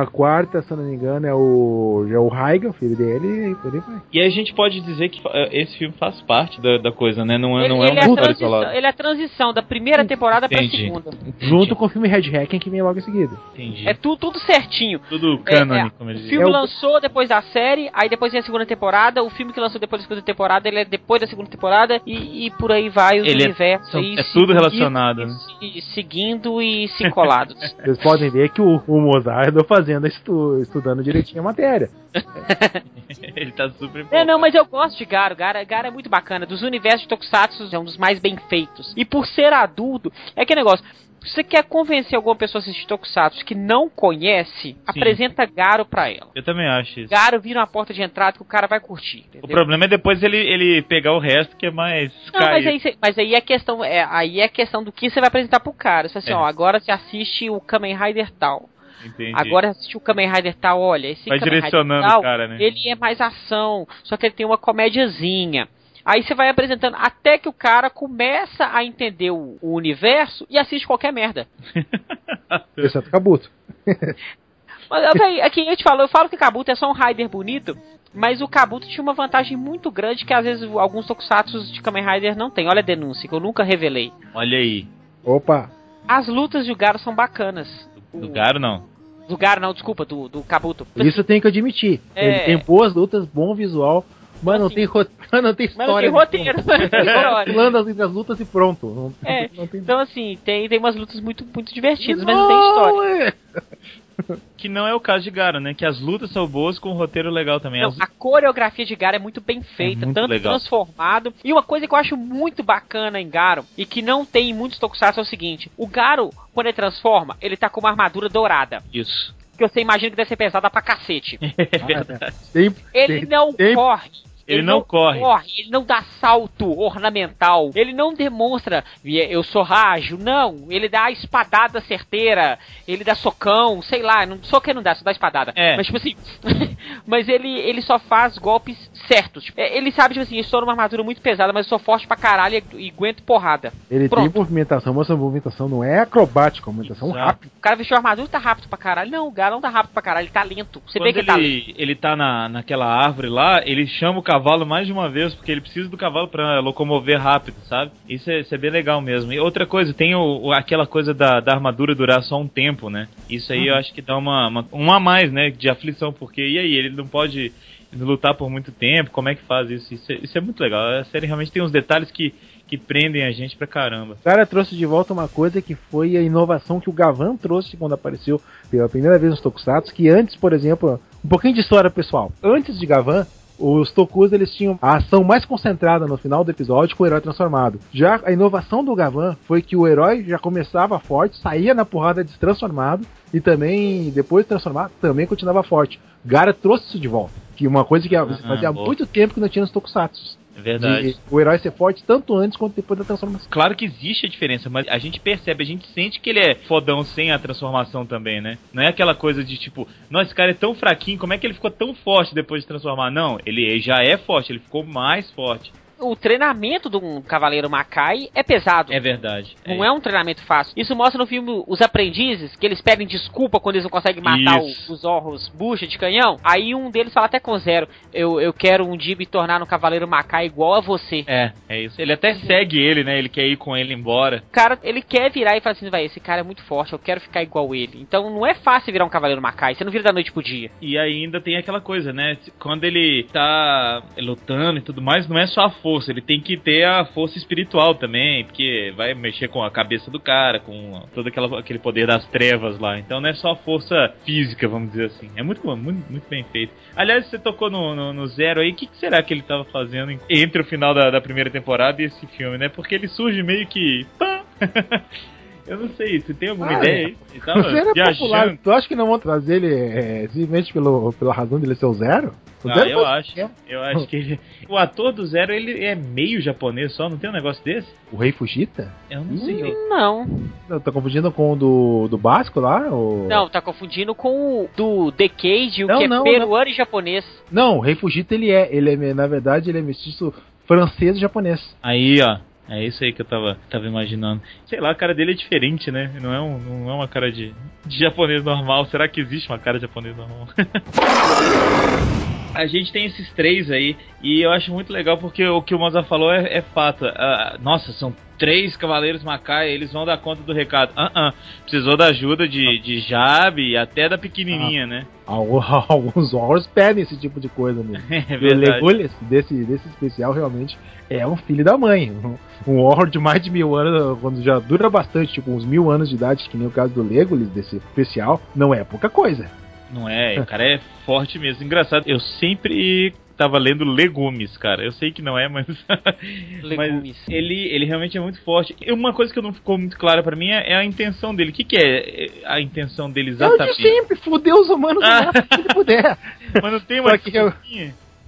A quarta, se eu não me engano, é o, é o Raiga, o filho dele, e por aí vai. E aí a gente pode dizer que eh, esse filme faz parte da, da coisa, né? Não é, Ele, não é ele uma é a história transição, isolada. ele é a transição da primeira temporada pra Entendi. segunda. Junto com o filme Red Hacking que vem logo em seguida. Entendi. É tudo, tudo certinho. tudo É, cânone, é, como eles O filme É o- lançou depois da série, aí depois vem a segunda temporada. O filme que lançou depois da segunda temporada, ele é depois da segunda temporada. E, e por aí vai os Ele é- universos são- é se tudo relacionado, e né? se- seguindo e se colados. <laughs> Vocês podem ver que o, o Mozart andou fazendo estu, estudando direitinho a matéria. <laughs> Ele tá super É, empolgado. não, mas eu gosto de Garo. Garo, Garo é muito bacana. Dos universos de Tokusatsu, é um dos mais bem feitos. E por ser adulto, é que negócio. Se você quer convencer alguma pessoa a assistir Tokusatsu que não conhece, apresenta Garo pra ela. Eu também acho isso. Garo vira uma porta de entrada que o cara vai curtir. O entendeu? problema é depois ele, ele pegar o resto, que é mais Não, mas aí, cê- mas aí é questão, é, aí é questão do que você vai apresentar pro cara. Você assim, É. ó, agora você assiste o Kamen Rider tal. Entendi. Agora assiste o Kamen Rider tal, olha, esse Vai Kamen direcionando Rider tal, o cara, né? ele é mais ação, só que ele tem uma comédiazinha. Aí você vai apresentando até que o cara começa a entender o, o universo e assiste qualquer merda. <laughs> Exceto Kabuto. <laughs> Mas, véi, aqui a gente falou, eu falo que o Kabuto é só um Rider bonito, mas o Kabuto tinha uma vantagem muito grande que às vezes alguns tokusatsu de Kamen Rider não tem. Olha a denúncia, que eu nunca revelei. Olha aí. Opa! As lutas de Garo são bacanas. Do Garo, não. Do Garo, não, desculpa, do, do Kabuto. Isso eu tenho que admitir. É. Ele tem boas lutas, bom visual, mas não Assim. tem, ro- <laughs> não tem Mas não história. tem roteiro. <laughs> não tem história. Pulando as, as lutas e pronto. Não, É, não tem Então, assim, tem, tem umas lutas muito, muito divertidas, mas não tem história. é. Que não é o caso de Garo, né? Que as lutas são boas com um roteiro legal também. Não, As- a coreografia de Garo é muito bem feita, muito tanto legal. transformado. E uma coisa que eu acho muito bacana em Garo, e que não tem em muitos tokusatsu, é o seguinte: o Garo, quando ele transforma, ele tá com uma armadura dourada. Isso. Que você imagina que deve ser pesada pra cacete. <laughs> É verdade. <laughs> Ele tem- não tem- corre. Ele não corre. ele não dá salto ornamental, ele não demonstra eu sou ágil, não, ele dá espadada certeira, ele dá socão, sei lá, não, soco ele não dá, só dá espadada. É. Mas tipo assim, <laughs> mas ele, ele só faz golpes certos. Tipo, ele sabe, tipo assim, eu estou numa armadura muito pesada, mas eu sou forte pra caralho e, e aguento porrada. Ele Pronto. tem movimentação, mas essa movimentação não é acrobática, é uma movimentação Exato. rápida. O cara vestiu a armadura e tá rápido pra caralho. Não, o cara não tá rápido pra caralho, ele tá lento. Você Quando vê que ele tá lento. ele, ele tá na, naquela árvore lá, ele chama o cavalo mais de uma vez, porque ele precisa do cavalo pra locomover rápido, sabe? Isso é, isso é bem legal mesmo. E outra coisa, tem o, aquela coisa da, da armadura durar só um tempo, né? Isso aí eu acho que dá uma, uma, um a mais, né? De aflição, porque e aí? Ele não pode lutar por muito tempo, como é que faz isso? Isso é, isso é muito legal. A série realmente tem uns detalhes que, que prendem a gente pra caramba. O cara trouxe de volta uma coisa que foi a inovação que o Gavan trouxe quando apareceu pela primeira vez nos Tokusatsu, que antes, por exemplo, um pouquinho de história pessoal. Antes de Gavan, os Tokus eles tinham a ação mais concentrada no final do episódio com o herói transformado. Já a inovação do Gavan foi que o herói já começava forte, saía na porrada destransformado e também, depois de transformado, também continuava forte. Gara trouxe isso de volta. Que uma coisa que fazia boa. muito tempo que não tinha nos Tokusatsu. É verdade. De o herói ser forte tanto antes quanto depois da transformação. Claro que existe a diferença, mas a gente percebe, a gente sente que ele é fodão sem a transformação também, né? Não é aquela coisa de tipo, nossa, esse cara é tão fraquinho, como é que ele ficou tão forte depois de transformar? Não, ele já é forte, ele ficou mais forte. O treinamento de um Cavaleiro Macai é pesado. É verdade. Não é. um treinamento fácil. Isso mostra no filme Os Aprendizes, que eles pedem desculpa quando eles não conseguem matar o- os orros bucha de canhão. Aí um deles fala até com zero: Eu, eu quero um dia me tornar um Cavaleiro Macai igual a você. É, é isso. Ele até segue ele, né? Ele quer ir com ele embora. O cara, ele quer virar e falar assim: vai, esse cara é muito forte, eu quero ficar igual ele. Então não é fácil virar um Cavaleiro Macai, você não vira da noite pro dia. E ainda tem aquela coisa, né? Quando ele tá lutando e tudo mais, não é só a força, ele tem que ter a força espiritual também, porque vai mexer com a cabeça do cara, com todo aquela, aquele poder das trevas lá. Então não é só força física, vamos dizer assim. É muito bom, muito, muito bem feito. Aliás, você tocou no, no, no Zero aí, o que, que será que ele tava fazendo entre o final da, da primeira temporada e esse filme, né? Porque ele surge meio que. pã! <laughs> Eu não sei, você tem alguma Ah, ideia é. aí? Ele tava O Zero é viajando. popular. Tu acha que não vão trazer ele é, simplesmente pelo, pela razão dele ser o Zero? O Ah, Zero eu acho. Eu acho que ele- <laughs> o ator do Zero ele é meio japonês só, não tem um negócio desse? O Rei Fujita? Eu não sei. eu- Não, Eu tô confundindo com o do, do Basco lá? O... não, tá confundindo com o do Decade, o Não, que é não, peruano e japonês. Não, o Rei Fujita ele é. Ele é, na verdade, ele é mestiço francês e japonês. Aí, ó. É isso aí que eu tava, tava imaginando. Sei lá, a cara dele é diferente, né? Não é, um, não é uma cara de, de japonês normal. Será que existe uma cara de japonês normal? <laughs> A gente tem esses três aí, e eu acho muito legal porque o que o Mozart falou é, é fato. Ah, nossa, são três cavaleiros Macai, eles vão dar conta do recado. Ah, ah, precisou da ajuda de, de Jab e até da pequenininha, né? Algu- <laughs> Alguns horrors pedem esse tipo de coisa mesmo. <laughs> É E o verdade. Legolas desse, desse especial realmente é um filho da mãe. Um, um horror de mais de mil anos, quando já dura bastante, tipo uns mil anos de idade, que nem o caso do Legolas desse especial, não é pouca coisa. Não é, o cara é forte mesmo. Engraçado, eu sempre tava lendo legumes, cara. Eu sei que não é, mas. <laughs> Legumes. mas ele, ele realmente é muito forte. E uma coisa que não ficou muito clara pra mim é, é a intenção dele. O que, que é a intenção dele É o de exatamente? sempre, fuder os humanos o Ah. <laughs> máximo que puder. <laughs> Mas não tem uma que eu-?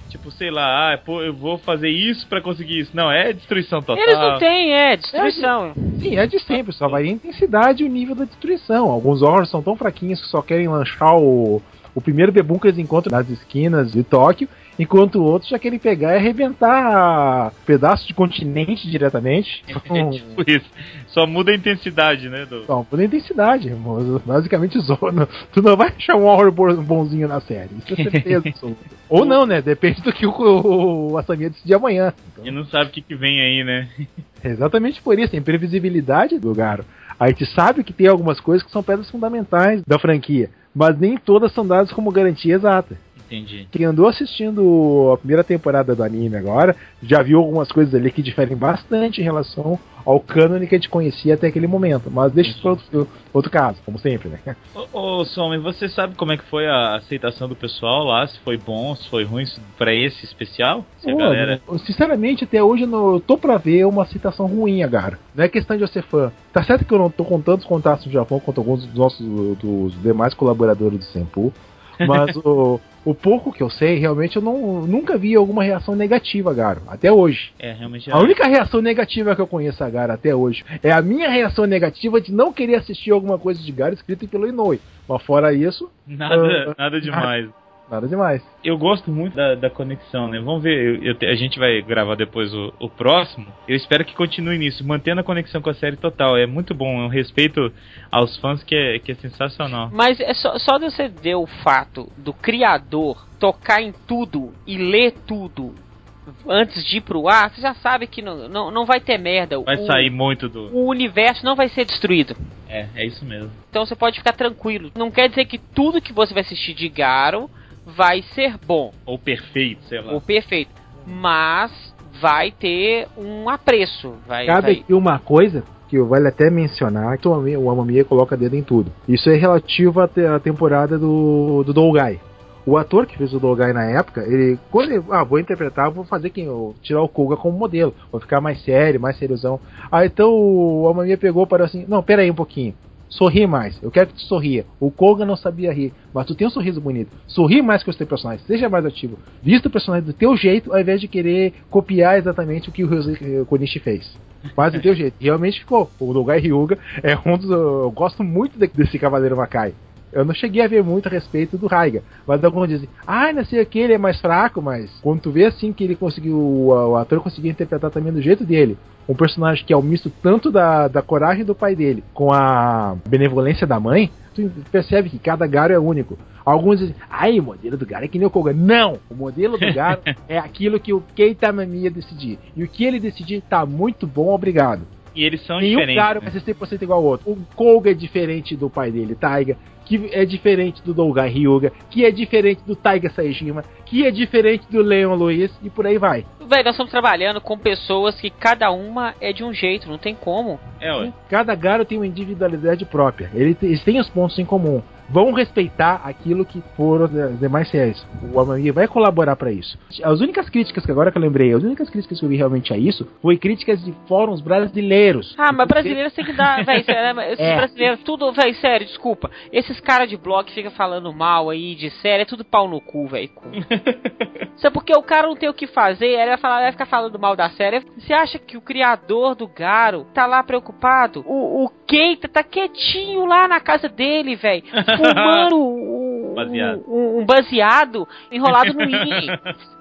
Tipo, sei lá, ah, pô, eu vou fazer isso pra conseguir isso. Não, é destruição total. Eles não têm, é, destruição. Sim, é de sempre, só vai a intensidade e o nível da destruição. Alguns horrors são tão fraquinhos que só querem lanchar o, o primeiro bebum que eles encontram nas esquinas de Tóquio, enquanto outros já querem pegar e arrebentar pedaços de continente diretamente. É <laughs> tipo isso. Só muda a intensidade, né? Do... Só muda a intensidade, mas basicamente zona. Tu não vai achar um horror bo- bonzinho na série, isso é certeza. <laughs> Ou não, né? Depende do que o, o, o Assamia decidir amanhã. E não sabe o que, que vem aí, né? <laughs> Exatamente por isso, a imprevisibilidade do Garo. A gente sabe que tem algumas coisas que são pedras fundamentais da franquia, mas nem todas são dadas como garantia exata. Entendi. Quem andou assistindo a primeira temporada do anime agora, já viu algumas coisas ali que diferem bastante em relação ao cânone que a gente conhecia até aquele momento. Mas deixa isso para outro, outro caso, como sempre, né? Ô, ô você sabe como é que foi a aceitação do pessoal lá? Se foi bom, se foi ruim pra esse especial? Se Pô, galera. Sinceramente, até hoje eu, não, tô pra ver uma citação ruim, Agara. Não é questão de eu ser fã. Tá certo que eu não tô com tantos contatos no Japão quanto alguns dos nossos dos demais colaboradores do Senpu. Mas <laughs> o, o pouco que eu sei, realmente eu não, nunca vi alguma reação negativa, Garo. Até hoje. É, realmente. A única reação negativa que eu conheço a Gara até hoje é a minha reação negativa de não querer assistir alguma coisa de Gara escrita pelo Inoue. Mas fora isso, Nada, Ah, nada demais. nada demais. Eu gosto muito da, da conexão, né? Vamos ver, eu- eu a gente vai gravar depois o, o próximo. Eu espero que continue nisso, mantendo a conexão com a série total. É muito bom, é um respeito aos fãs que é, que é sensacional. Mas é só, só de você ver o fato do criador tocar em tudo e ler tudo antes de ir pro ar, você já sabe que não, não, não vai ter merda. Vai o, sair muito do. o universo não vai ser destruído. É, é isso mesmo. Então você pode ficar tranquilo. Não quer dizer que tudo que você vai assistir de Garo vai ser bom Ou perfeito, sei lá. ou perfeito. Mas vai ter um apreço. Vai, Cabe vai- aqui uma coisa que vale até mencionar, que o Amamiya- coloca dedo em tudo. Isso é relativo à te- à temporada do, do Dolgai. O ator que fez o Dolgai na época, ele. Quando ele. Ah, vou interpretar, vou fazer quem? eu- Tirar o Koga como modelo. Vou ficar mais sério, mais seriozão. Ah, então o Amamiya pegou e parou assim: Não, pera aí um pouquinho. Sorri mais, eu quero que tu sorria. O Koga não sabia rir, mas tu tem um sorriso bonito. Sorri mais com os teus personagens, seja mais ativo. Vista o personagem do teu jeito, ao invés de querer copiar exatamente o que o Ryosuke Konishi fez. Mas do teu jeito. Realmente ficou. O Dogai Ryuga é um dos. Eu gosto muito de- desse Cavaleiro Makai. Eu não cheguei a ver muito a respeito do Raiga, mas alguns dizem, ah, não sei o que, ele é mais fraco, mas quando tu vê assim que ele conseguiu, o, ator conseguiu interpretar também do jeito dele, um personagem que é o misto tanto da, da coragem do pai dele com a benevolência da mãe, tu percebe que cada Garo é único. Alguns dizem, ai, o modelo do Garo é que nem o Koga. Não! O modelo do Garo <laughs> é aquilo que o Keita Mamiya decidir. E o que ele decidir tá muito bom, obrigado. E eles são Nenhum diferentes. Garo né? vai ser 100% igual ao outro. O Koga é diferente do pai dele, Taiga, que é diferente do Dougai Ryuga, que é diferente do Taiga Saejima, que é diferente do Leon Luiz, e por aí vai. Velho, nós estamos trabalhando com pessoas que cada uma é de um jeito, não tem como. É, ué. Cada Garo tem uma individualidade própria. Ele- Eles têm os pontos em comum. Vão respeitar aquilo que foram as demais séries. O Amami vai colaborar pra isso. As únicas críticas que agora que eu lembrei, as únicas críticas que eu vi realmente a isso, foi críticas de fóruns brasileiros. Ah, mas brasileiro tem que dar, velho, sério, né? esses É. brasileiros, tudo, velho, sério, desculpa. Esses caras de blog que ficam falando mal aí de série, é tudo pau no cu, velho. Isso é porque o cara não tem o que fazer, aí ele vai, falar, vai ficar falando mal da série. Você acha que o criador do Garo tá lá preocupado? O, o Keita tá quietinho lá na casa dele, velho, fumando o- <laughs> Baseado. um, um baseado enrolado no <laughs> I.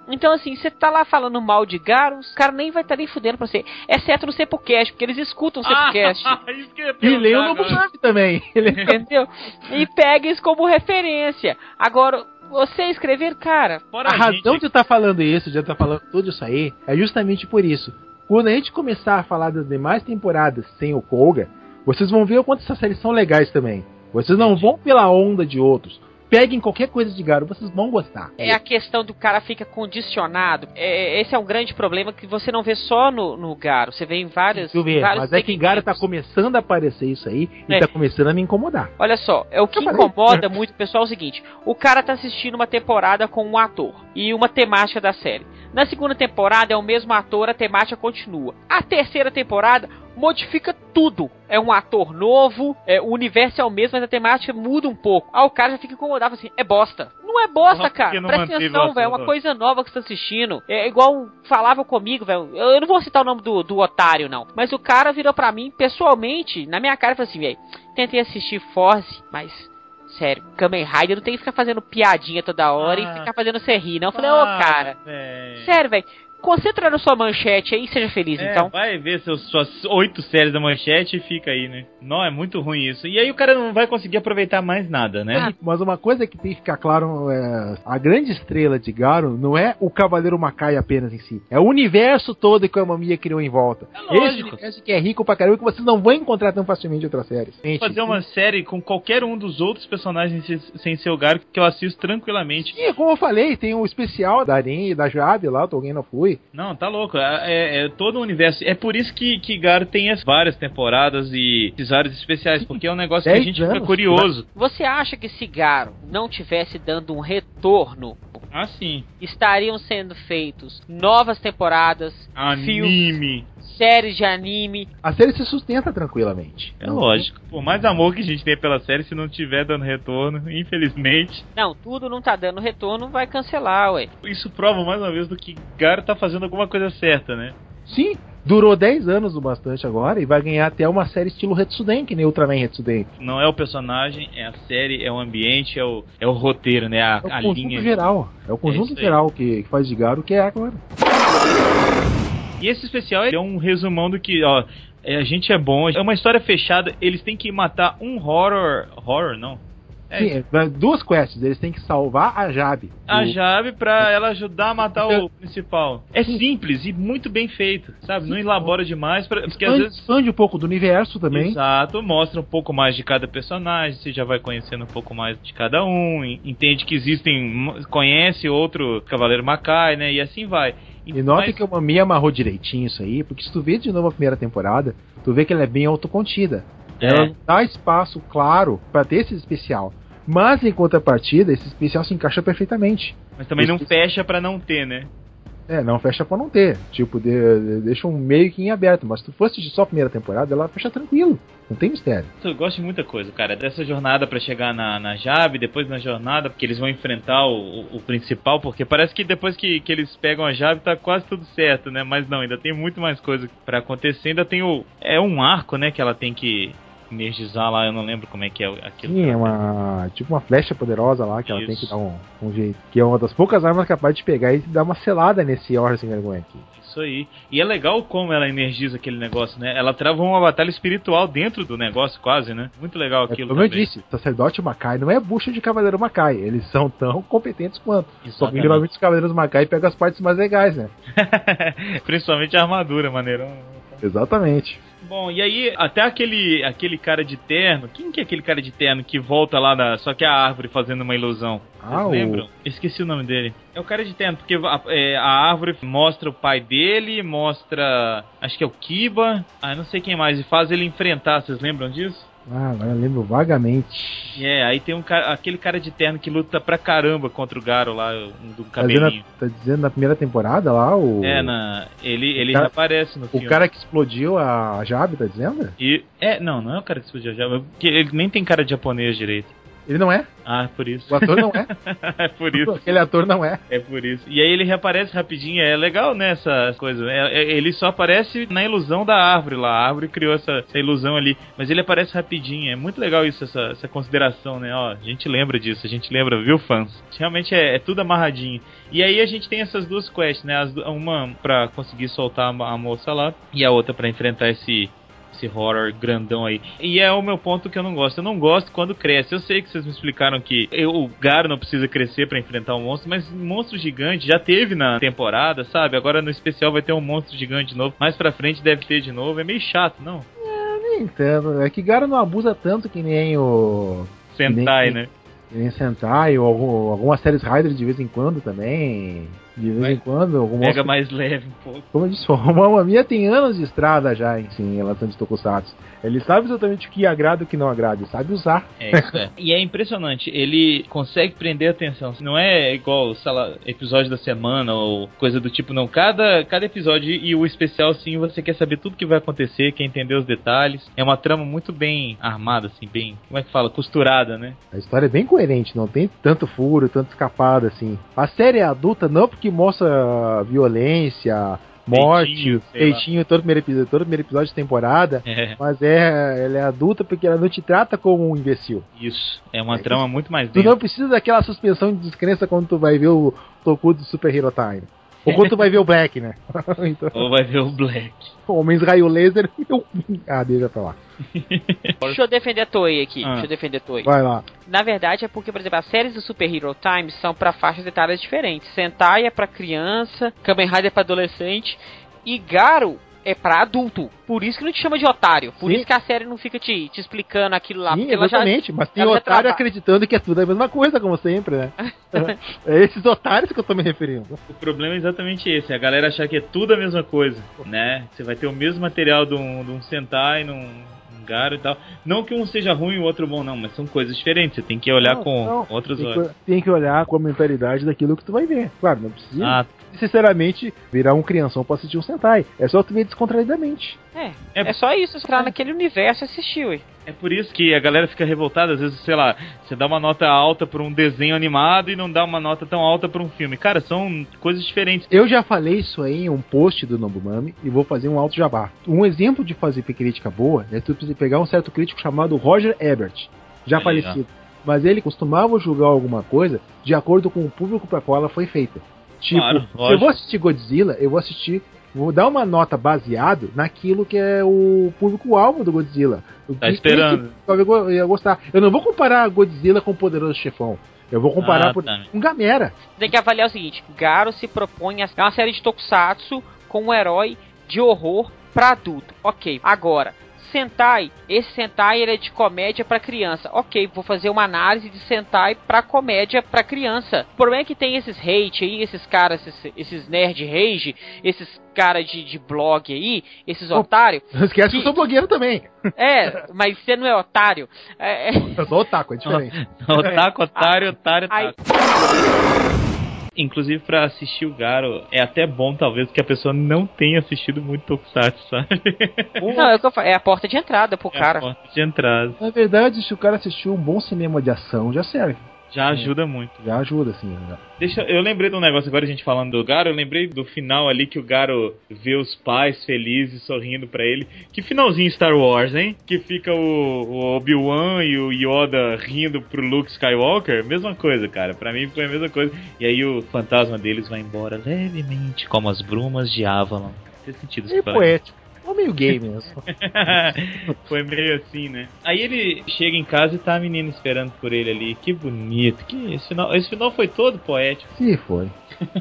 Então, assim, você tá lá falando mal de Garo, os caras nem vai estar nem fudendo pra você. Exceto no Sepulcast, porque eles escutam o Sepulcast. <laughs> que eu ia E leia o Novo também. Entendeu? E pega isso como referência. Agora, você escrever, cara, Fora A a razão gente, de eu estar falando isso, de eu estar falando tudo isso aí, é justamente por isso. Quando a gente começar a falar das demais temporadas sem o Koga, vocês vão ver o quanto essas séries são legais também. Vocês não vão pela onda de outros. Peguem qualquer coisa de Garo, vocês vão gostar. é a questão do cara fica condicionado. É, esse é um grande problema que você não vê só no, no Garo, você vê em vários. Tu vê, mas é que em Garo tá começando a aparecer isso aí e É. tá começando a me incomodar. Olha só, é o que incomoda muito o pessoal é o seguinte: o cara tá assistindo uma temporada com um ator e uma temática da série. Na segunda temporada é o mesmo ator, a temática continua. A terceira temporada modifica tudo. É um ator novo, é, o universo é o mesmo, mas a temática muda um pouco. Ah, o cara já fica incomodado assim, é bosta. Não é bosta, Nossa, cara. não Presta atenção, velho. É uma coisa nova que você tá assistindo. É igual falavam comigo, velho. Eu eu não vou citar o nome do, do otário, não. Mas o cara virou pra mim, pessoalmente, na minha cara, e falou assim, velho. Tentei assistir Force, mas. Sério, Kamen Rider não tem que ficar fazendo piadinha toda hora Ah. e ficar fazendo você rir, não. Eu falei, ô, Ah, cara. velho. Sério, velho. Concentra na sua manchete aí e seja feliz, É, então. vai ver seus, suas oito séries da manchete e fica aí, né? Não, é muito ruim isso. E aí o cara não vai conseguir aproveitar mais nada, né? Mas uma coisa que tem que ficar claro é a grande estrela de Garo não é o Cavaleiro Macai apenas em si, é o universo todo que a Mamiya criou em volta. É lógico. Esse universo que é rico pra caramba que vocês não vão encontrar tão facilmente em outras séries. Gente, Fazer uma série com qualquer um dos outros personagens sem- ser o Garo que eu assisto tranquilamente. E como eu falei, tem o especial da Arin e da Jabe lá, Alguém não fui. Não, tá louco. É, é- é todo o universo. É por isso que, que Garo tem as várias temporadas e esses vários especiais, porque é um negócio que a gente fica anos. curioso. Você acha que se Garo não tivesse dando um retorno, Ah, sim. estariam sendo feitos novas temporadas, filmes, Anime. séries de anime? A série se sustenta tranquilamente. É Não lógico. Por mais amor que a gente tem pela série, se não tiver dando retorno, infelizmente. Não, tudo não tá dando retorno, vai cancelar, ué. Isso prova mais uma vez do que Garo tá fazendo alguma coisa certa, né? Sim, durou 10 anos o bastante agora e vai ganhar até uma série estilo Retsuden, que nem Ultraman Retsuden. Não é o personagem, é a série, é o ambiente, é o, é o roteiro, né? A, É o a conjunto linha. geral. É o conjunto isso aí. geral que, que faz de Garo que é agora. E esse especial é um resumão do que, ó, é, a gente é bom, é uma história fechada, eles têm que matar um horror. Horror, não. É, Sim, é, duas quests, eles têm que salvar a Jabe. a do- Jave pra ela ajudar a matar Então- o principal. É simples e muito bem feito, sabe? Não elabora demais, pra, porque às expande, vezes. expande um pouco do universo também. Exato, mostra um pouco mais de cada personagem, você já vai conhecendo um pouco mais de cada um, en- entende que existem, conhece outro Cavaleiro Macai, né? E assim vai. E note Mas- que o Mami amarrou direitinho isso aí, porque se tu vê de novo a primeira temporada, tu vê que ela é bem autocontida. É. Ela não dá espaço claro pra ter esse especial. Mas em contrapartida, esse especial se encaixa perfeitamente. Mas também não Esse- fecha pra não ter, né? É, não fecha pra não ter. Tipo, de- de- deixa um meio que em aberto. Mas se tu fosse de só a primeira temporada, ela fecha tranquilo. Não tem mistério. Eu gosto de muita coisa, cara. Dessa jornada pra chegar na, na Jab, depois na jornada, porque eles vão enfrentar o, o- o principal, porque parece que depois que, que eles pegam a Jab tá quase tudo certo, né? Mas não, ainda tem muito mais coisa pra acontecer. Ainda tem o. É um arco, né? Que ela tem que energizar lá, eu não lembro como é que é aquilo. Sim, é uma. Tipo uma flecha poderosa lá que ela tem Isso. que dar um, um jeito. Que é uma das poucas armas capazes de pegar e dar uma selada nesse Horror sem vergonha aqui. Isso aí. E é legal como ela energiza aquele negócio, né? Ela trava uma batalha espiritual dentro do negócio, quase, né? Muito legal É, aquilo como eu também. disse, sacerdote Macai não é bucha de Cavaleiro Macai. Eles são tão competentes quanto. Só que Exatamente. geralmente os Cavaleiros Macai pegam as partes mais legais, né? <laughs> Principalmente a armadura, maneirão. Exatamente. Bom, e aí, até aquele, aquele cara de terno. Quem que é aquele cara de terno que volta lá na. Só que é a árvore fazendo uma ilusão? Vocês Ah, o- lembram? Esqueci o nome dele. É o cara de terno, porque a, é, a árvore mostra o pai dele, mostra. Acho que é o Kiba. Ah, não sei quem mais. E faz ele enfrentar, vocês lembram disso? Ah, agora eu lembro vagamente. É, aí tem um cara, aquele cara de terno que luta pra caramba contra o Garo lá, um do Tá dizendo, cabelinho. tá dizendo na primeira temporada lá, o. É, na, ele, ele cara- aparece no O filme. cara que explodiu a Jabe, tá dizendo? E, é, não, não é o cara que explodiu já, porque ele nem tem cara de japonês direito. Ele não é. Ah, por isso. O ator não é. <laughs> é por isso. Aquele ator não é. É por isso. E aí ele reaparece rapidinho, é legal, né, essa coisa. É- é- ele só aparece na ilusão da árvore lá. A árvore criou essa, essa ilusão ali. Mas ele aparece rapidinho. É muito legal isso, essa, essa consideração, né? Ó, a gente lembra disso, a gente lembra, viu, fãs? Realmente é, é tudo amarradinho. E aí a gente tem essas duas quests, né? As uma pra conseguir soltar a, a moça lá, e a outra pra enfrentar esse. Esse horror grandão aí. E é o meu ponto que eu não gosto. Eu não gosto quando cresce. Eu sei que vocês me explicaram que eu- o Garo não precisa crescer pra enfrentar um monstro, mas monstro gigante já teve na temporada, sabe? Agora no especial vai ter um monstro gigante de novo. Mais pra frente deve ter de novo. É meio chato, não? Eu nem entendo. É que Garo não abusa tanto que nem o. Sentai, Nem- né? Que nem Sentai ou algum- algumas séries Rider de vez em quando também. De vez Vai- em quando, algum Pega monstro- mais leve um pouco. Como eu disse, o Mamma Mia tem anos de estrada já em, em relação de Tokusatsu. Ele sabe exatamente o que agrada e o que não agrada, ele sabe usar. É, isso é. e é impressionante, ele consegue prender a atenção. Não é igual, sei lá, episódio da semana ou coisa do tipo, não. Cada, cada episódio e o especial, sim, você quer saber tudo que vai acontecer, quer entender os detalhes. É uma trama muito bem armada, assim, bem, como é que fala? Costurada, né? A história é bem coerente, não tem tanto furo, tanto escapado assim. A série é adulta não porque mostra violência, morte, Peitinho, todo primeiro episódio, todo primeiro episódio de temporada, É, mas é, ela é adulta porque ela não te trata como um imbecil. isso. É uma É trama muito mais Tu densa. não precisa daquela suspensão de descrença quando tu vai ver o Toku do Super Hero Time. Ou quando tu vai ver o Black, né? <laughs> então, Ou vai ver o Black. Homens Raio Laser. <laughs> meu- Ah, deixa pra lá. <laughs> Deixa eu defender a Toei aqui. Ah. Deixa eu defender a Toei. Vai lá. Na verdade é porque, por exemplo, as séries do Super Hero Time são pra faixas etárias diferentes. Sentai é pra criança, Kamen Rider é pra adolescente e Garo é pra adulto. Por isso que não te chama de otário. Por Sim. isso que a série não fica te, te explicando aquilo lá. Sim, ela já, exatamente. Mas tem otário traba- acreditando que é tudo a mesma coisa, como sempre, né? <laughs> é esses otários que eu tô me referindo. O problema é exatamente esse, a galera achar que é tudo a mesma coisa, né? Você vai ter o mesmo material de um, de um Sentai, num, e tal. Não que um seja ruim e o outro bom, não, mas são coisas diferentes, você tem que olhar Não, com não. outros Tem olhos. que, tem que olhar com a mentalidade daquilo que tu vai ver. Claro, não precisa Ah, necessariamente virar um crianção pra assistir um Sentai. É só tu ver descontraidamente. É, É- é, só isso, entrar naquele universo e assistir, ué. é por isso que a galera fica revoltada, às vezes, sei lá, você dá uma nota alta pra um desenho animado e não dá uma nota tão alta pra um filme. Cara, são coisas diferentes. Eu já falei isso aí em um post do Nobumami e vou fazer um alto jabá. Um exemplo de fazer crítica boa é tu pegar um certo crítico chamado Roger Ebert, já Aí, falecido. Mas ele costumava julgar alguma coisa de acordo com o público para qual ela foi feita. Tipo, Claro, se eu vou assistir Godzilla, eu vou assistir, vou dar uma nota baseado naquilo que é o público-alvo do Godzilla. Tá que- esperando. go- ia gostar. Eu não vou comparar Godzilla com o Poderoso Chefão. Eu vou comparar Ah, por- tá. com Gamera. Tem que avaliar o seguinte: Garo se propõe a é uma série de tokusatsu com um herói de horror pra adulto. Ok, agora. Sentai, esse Sentai ele é de comédia pra criança. Ok, vou fazer uma análise de Sentai pra comédia pra criança. O problema é que tem esses hate aí, esses caras, esses, esses nerd rage, esses caras de, de blog aí, esses Oh. otários. Não esquece que eu Que- sou blogueiro também. É, mas você não é otário. É, é- Eu sou otaku, é diferente. Otaku, otário, otário, Ai. otaku. Inclusive, pra assistir o Garo, é até bom, talvez, que a pessoa não tenha assistido muito Tokusatsu, sabe? não, é, o que eu falo, é a porta de entrada pro É a cara. porta de entrada. Na verdade, se o cara assistiu um bom cinema de ação, já serve. Já ajuda muito. Já ajuda, assim. né? Deixa, eu lembrei de um negócio agora, a gente falando do Garo, eu lembrei do final ali que o Garo vê os pais felizes sorrindo pra ele. Que finalzinho Star Wars, hein? Que fica o, o Obi-Wan e o Yoda rindo pro Luke Skywalker. Mesma coisa, cara. Pra mim foi a mesma coisa. E aí o fantasma deles vai embora levemente, como as brumas de Avalon. Fez sentido isso mim. poético. Ou meio gay mesmo. <laughs> Foi meio assim, né? Aí ele chega em casa e tá a menina esperando por ele ali. Que bonito. Que esse final, esse final foi todo poético. Sim, foi.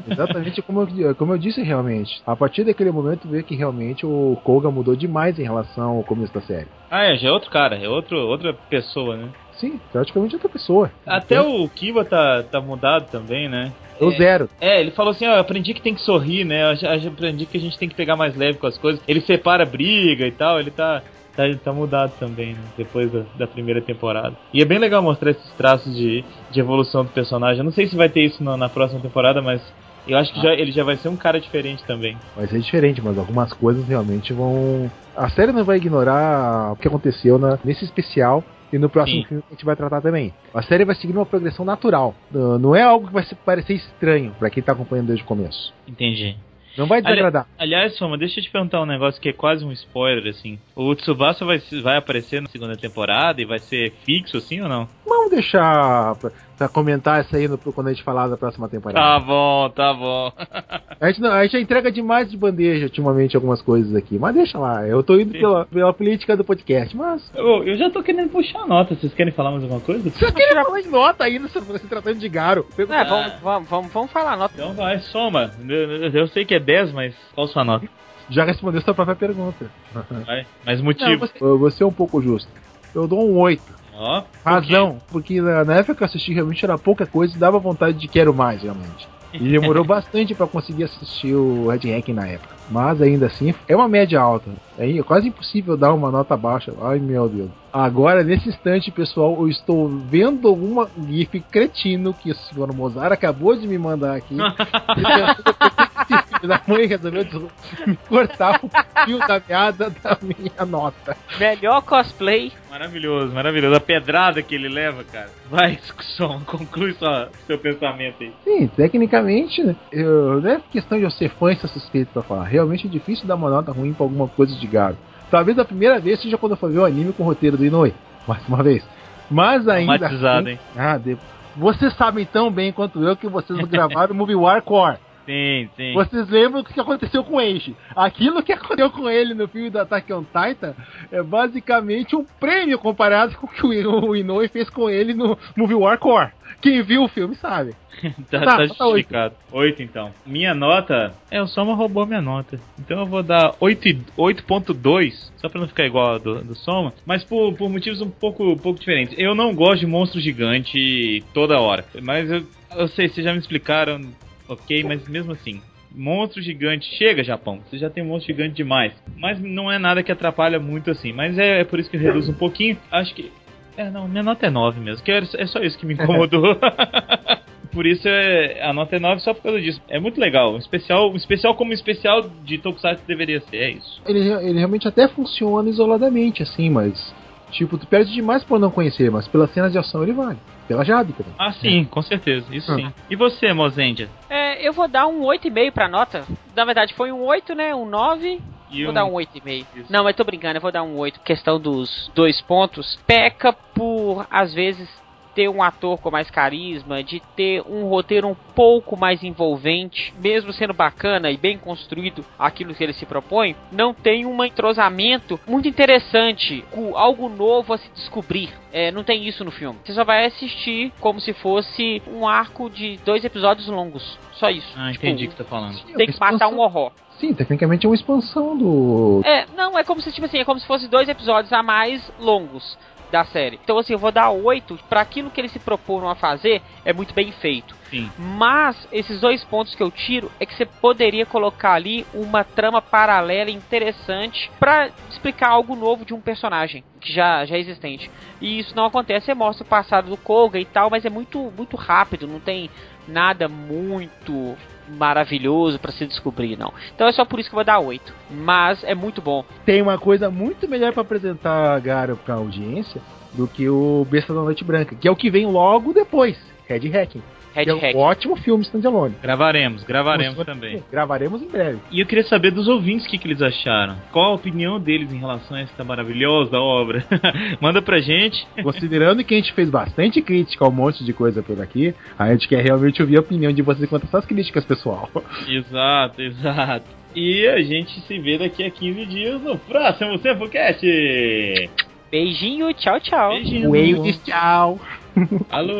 Exatamente como eu, como eu disse realmente. A partir daquele momento vê que realmente o Koga mudou demais em relação ao começo da série. Ah, é, já é outro cara, é outro, outra pessoa, né? Sim, praticamente outra pessoa. Até o Kiba tá, tá mudado também, né? O Zero. É, ele falou assim, ó, eu aprendi que tem que sorrir, né? Eu eu aprendi que a gente tem que pegar mais leve com as coisas. Ele separa a briga e tal, ele tá, tá, tá mudado também, né? Depois da, da primeira temporada. E é bem legal mostrar esses traços de, de evolução do personagem. Eu não sei se vai ter isso na, na próxima temporada, mas eu acho que já, ele já vai ser um cara diferente também. Vai ser diferente, mas algumas coisas realmente vão. A série não vai ignorar o que aconteceu na- nesse especial e no próximo Sim. filme a gente vai tratar também. A série vai seguir uma progressão natural. Não é algo que vai se- parecer estranho pra quem tá acompanhando desde o começo. Entendi. Não vai desagradar. Aliás, Soma, deixa eu te perguntar um negócio que é quase um spoiler, assim. O Tsubasa vai, vai aparecer na segunda temporada e vai ser fixo, assim, ou não? Vamos deixar pra, comentar isso aí no- quando a gente falar da próxima temporada. Tá bom, tá bom. <laughs> A, gente, não- a gente já entrega demais de bandeja ultimamente algumas coisas aqui, mas deixa lá. Eu tô indo pela, pela política do podcast, mas. Eu, eu já tô querendo puxar a nota. Vocês querem falar mais alguma coisa? Vocês querem falar de nota ainda se se tratando de Garo? É, vamos, vamos, vamos, vamos falar a nota. Então vai, soma. Eu, eu- sei que é 10, mas qual sua nota? Já respondeu sua própria pergunta. Vai, mais Não, motivo. você, eu vou ser um pouco justo. Eu dou um 8. Ó, Razão, porque na, época que eu assisti realmente era pouca coisa e dava vontade de quero mais, realmente. E demorou <laughs> bastante pra conseguir assistir o Red Ranking na época. Mas ainda assim, é uma média alta. É quase impossível dar uma nota baixa. Ai meu Deus. Agora, nesse instante, pessoal, eu estou vendo alguma GIF cretino que o senhor Mozart acabou de me mandar aqui. <laughs> <laughs> Da mãe resolveu me cortar o fio da meada da minha nota. Melhor cosplay. Maravilhoso, maravilhoso. A pedrada que ele leva, cara. Vai, som, conclui sua, seu pensamento aí. Sim, tecnicamente, né, eu, não é questão de eu ser fã e ser suspeito pra falar. Realmente é difícil dar uma nota ruim pra alguma coisa de Garo. Talvez a primeira vez seja quando eu for ver o anime com o roteiro do Inoue. Mais uma vez. Mas ainda. Assim- hein? Ah, de- Vocês sabem tão bem quanto eu que vocês <laughs> gravaram o Movie War Core. Sim, sim. Vocês lembram o que aconteceu com o Age? Aquilo que aconteceu com ele no filme do Attack on Titan é basicamente um prêmio comparado com o que o Inoue fez com ele no Movie War Core. Quem viu o filme sabe. <laughs> tá, Tá, tá nota justificado. 8 então. Minha nota. É, o Soma roubou minha nota. Então eu vou dar 8 e- 8.2, só pra não ficar igual a do, do Soma, mas por, por motivos um pouco, um pouco diferentes. Eu não gosto de monstro gigante toda hora. Mas eu, eu sei, vocês já me explicaram, ok, mas mesmo assim. Monstro gigante, chega Japão, você já tem um monstro gigante demais. Mas não é nada que atrapalha muito assim. Mas é, é por isso que eu reduzo um pouquinho. Acho que. É, não, minha nota é 9 mesmo. Que é, é só isso que me <laughs> incomodou. <laughs> Por isso é, a nota é 9 só por causa disso. É muito legal. Um especial, um especial como um especial de Tokusatsu deveria ser, é isso. Ele, ele realmente até funciona isoladamente, assim, mas. Tipo, tu perde demais por não conhecer, mas pelas cenas de ação ele vale. Pela Jade também. Ah, sim, com certeza, isso Ah. sim. E você, Mozendia? É, eu vou dar um 8,5 pra nota. Na verdade, foi um 8, né? Um 9. E vou um- dar um 8,5. Não, mas tô brincando, eu vou dar um 8. Questão dos dois pontos. Peca por, às vezes, ter um ator com mais carisma, de ter um roteiro um pouco mais envolvente, mesmo sendo bacana e bem construído aquilo que ele se propõe, não tem um entrosamento muito interessante, com algo novo a se descobrir. É, não tem isso no filme. Você só vai assistir como se fosse um arco de dois episódios longos. Só isso. Ah, Tipo, entendi o que você tá falando. Tem que matar um horror. Sim, tecnicamente é uma expansão do. É, não, é como se, tipo assim, é como se fosse dois episódios a mais longos da série. Então, assim, eu vou dar oito para aquilo que eles se proporam a fazer, é muito bem feito. Sim. Mas, esses dois pontos que eu tiro é que você poderia colocar ali uma trama paralela interessante para explicar algo novo de um personagem que já, já é existente. E isso não acontece, você mostra o passado do Koga e tal, mas é muito, muito rápido, não tem nada muito maravilhoso para se descobrir, não. Então é só por isso que eu vou dar 8. Mas é muito bom. Tem uma coisa muito melhor pra apresentar Garo pra audiência do que o Besta da Noite Branca, que é o que vem logo depois. Red Hacking. Red é um ótimo filme standalone. Gravaremos, gravaremos se- também. Gravaremos em breve. E eu queria saber dos ouvintes o que, que eles acharam. Qual a opinião deles em relação a esta maravilhosa obra? <laughs> Manda pra gente. Considerando que a gente fez bastante crítica a um monte de coisa por aqui, a gente quer realmente ouvir a opinião de vocês quanto a essas críticas, pessoal. <laughs> Exato, exato. E a gente se vê daqui a 15 dias no próximo Sempocast. Beijinho, tchau, tchau. Beijinho. Diz tchau. Alô!